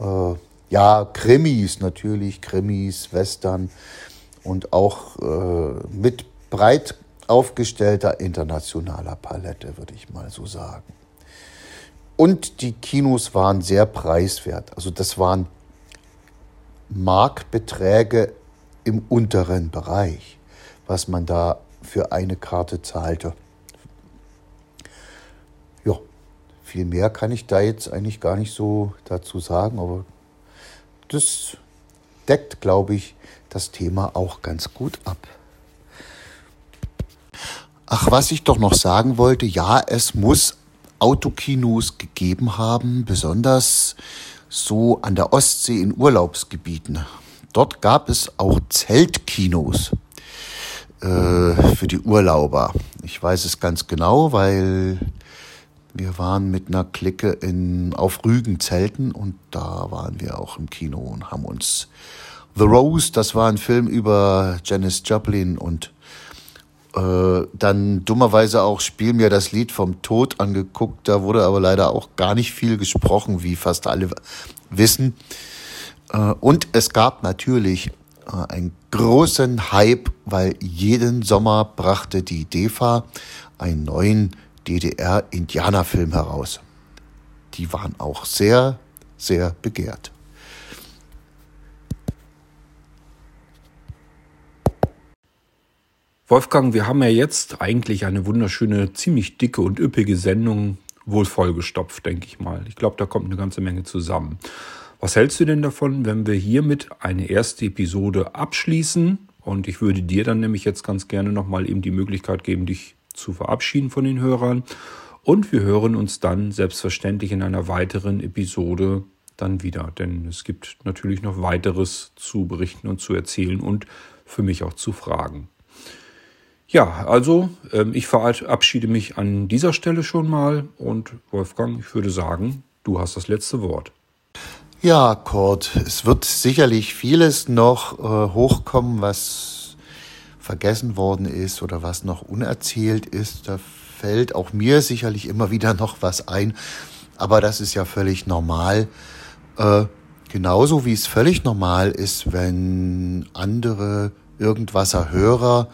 äh, ja, Krimis natürlich, Krimis, Western und auch äh, mit breit aufgestellter internationaler Palette, würde ich mal so sagen. Und die Kinos waren sehr preiswert. Also das waren Markbeträge im unteren Bereich, was man da für eine Karte zahlte. Ja, viel mehr kann ich da jetzt eigentlich gar nicht so dazu sagen, aber das deckt, glaube ich, das Thema auch ganz gut ab. Ach, was ich doch noch sagen wollte, ja, es muss Autokinos gegeben haben, besonders so an der Ostsee in Urlaubsgebieten. Dort gab es auch Zeltkinos äh, für die Urlauber. Ich weiß es ganz genau, weil wir waren mit einer Clique in, auf Rügen zelten und da waren wir auch im Kino und haben uns The Rose, das war ein Film über Janis Joplin und äh, dann dummerweise auch Spiel mir das Lied vom Tod angeguckt. Da wurde aber leider auch gar nicht viel gesprochen, wie fast alle wissen. Äh, und es gab natürlich äh, einen großen Hype, weil jeden Sommer brachte die DEFA einen neuen DDR-Indianerfilm heraus. Die waren auch sehr, sehr begehrt. Wolfgang, wir haben ja jetzt eigentlich eine wunderschöne, ziemlich dicke und üppige Sendung wohl vollgestopft, denke ich mal. Ich glaube, da kommt eine ganze Menge zusammen. Was hältst du denn davon, wenn wir hiermit eine erste Episode abschließen? Und ich würde dir dann nämlich jetzt ganz gerne nochmal eben die Möglichkeit geben, dich zu verabschieden von den Hörern. Und wir hören uns dann selbstverständlich in einer weiteren Episode dann wieder. Denn es gibt natürlich noch weiteres zu berichten und zu erzählen und für mich auch zu fragen. Ja, also ähm, ich verabschiede mich an dieser Stelle schon mal und Wolfgang, ich würde sagen, du hast das letzte Wort. Ja, Kurt, es wird sicherlich vieles noch äh, hochkommen, was vergessen worden ist oder was noch unerzählt ist. Da fällt auch mir sicherlich immer wieder noch was ein, aber das ist ja völlig normal. Äh, genauso wie es völlig normal ist, wenn andere Irgendwasser Hörer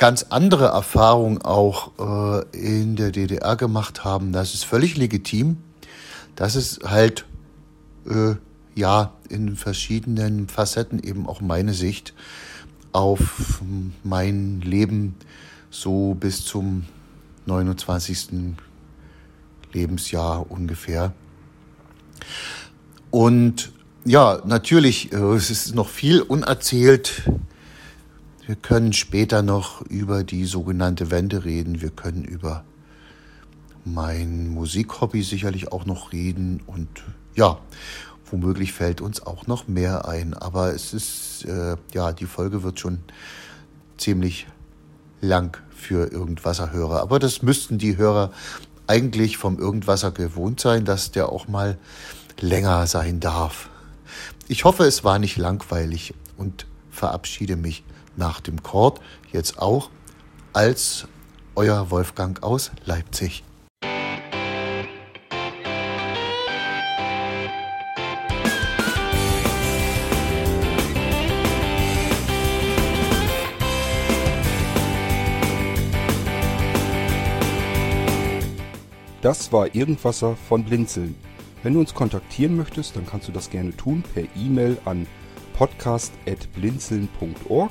ganz andere Erfahrungen auch äh, in der DDR gemacht haben. Das ist völlig legitim. Das ist halt, äh, ja, in verschiedenen Facetten eben auch meine Sicht auf mein Leben so bis zum 29. Lebensjahr ungefähr. Und ja, natürlich, äh, es ist noch viel unerzählt wir können später noch über die sogenannte Wende reden. Wir können über mein Musikhobby sicherlich auch noch reden und ja, womöglich fällt uns auch noch mehr ein. Aber es ist, äh, ja, die Folge wird schon ziemlich lang für Irgendwasser-Hörer. Aber das müssten die Hörer eigentlich vom Irgendwasser gewohnt sein, dass der auch mal länger sein darf. Ich hoffe, es war nicht langweilig und verabschiede mich nach dem Chord jetzt auch als euer Wolfgang aus Leipzig. Das war Irgendwasser von Blinzeln. Wenn du uns kontaktieren möchtest, dann kannst du das gerne tun per E-Mail an podcast.blinzeln.org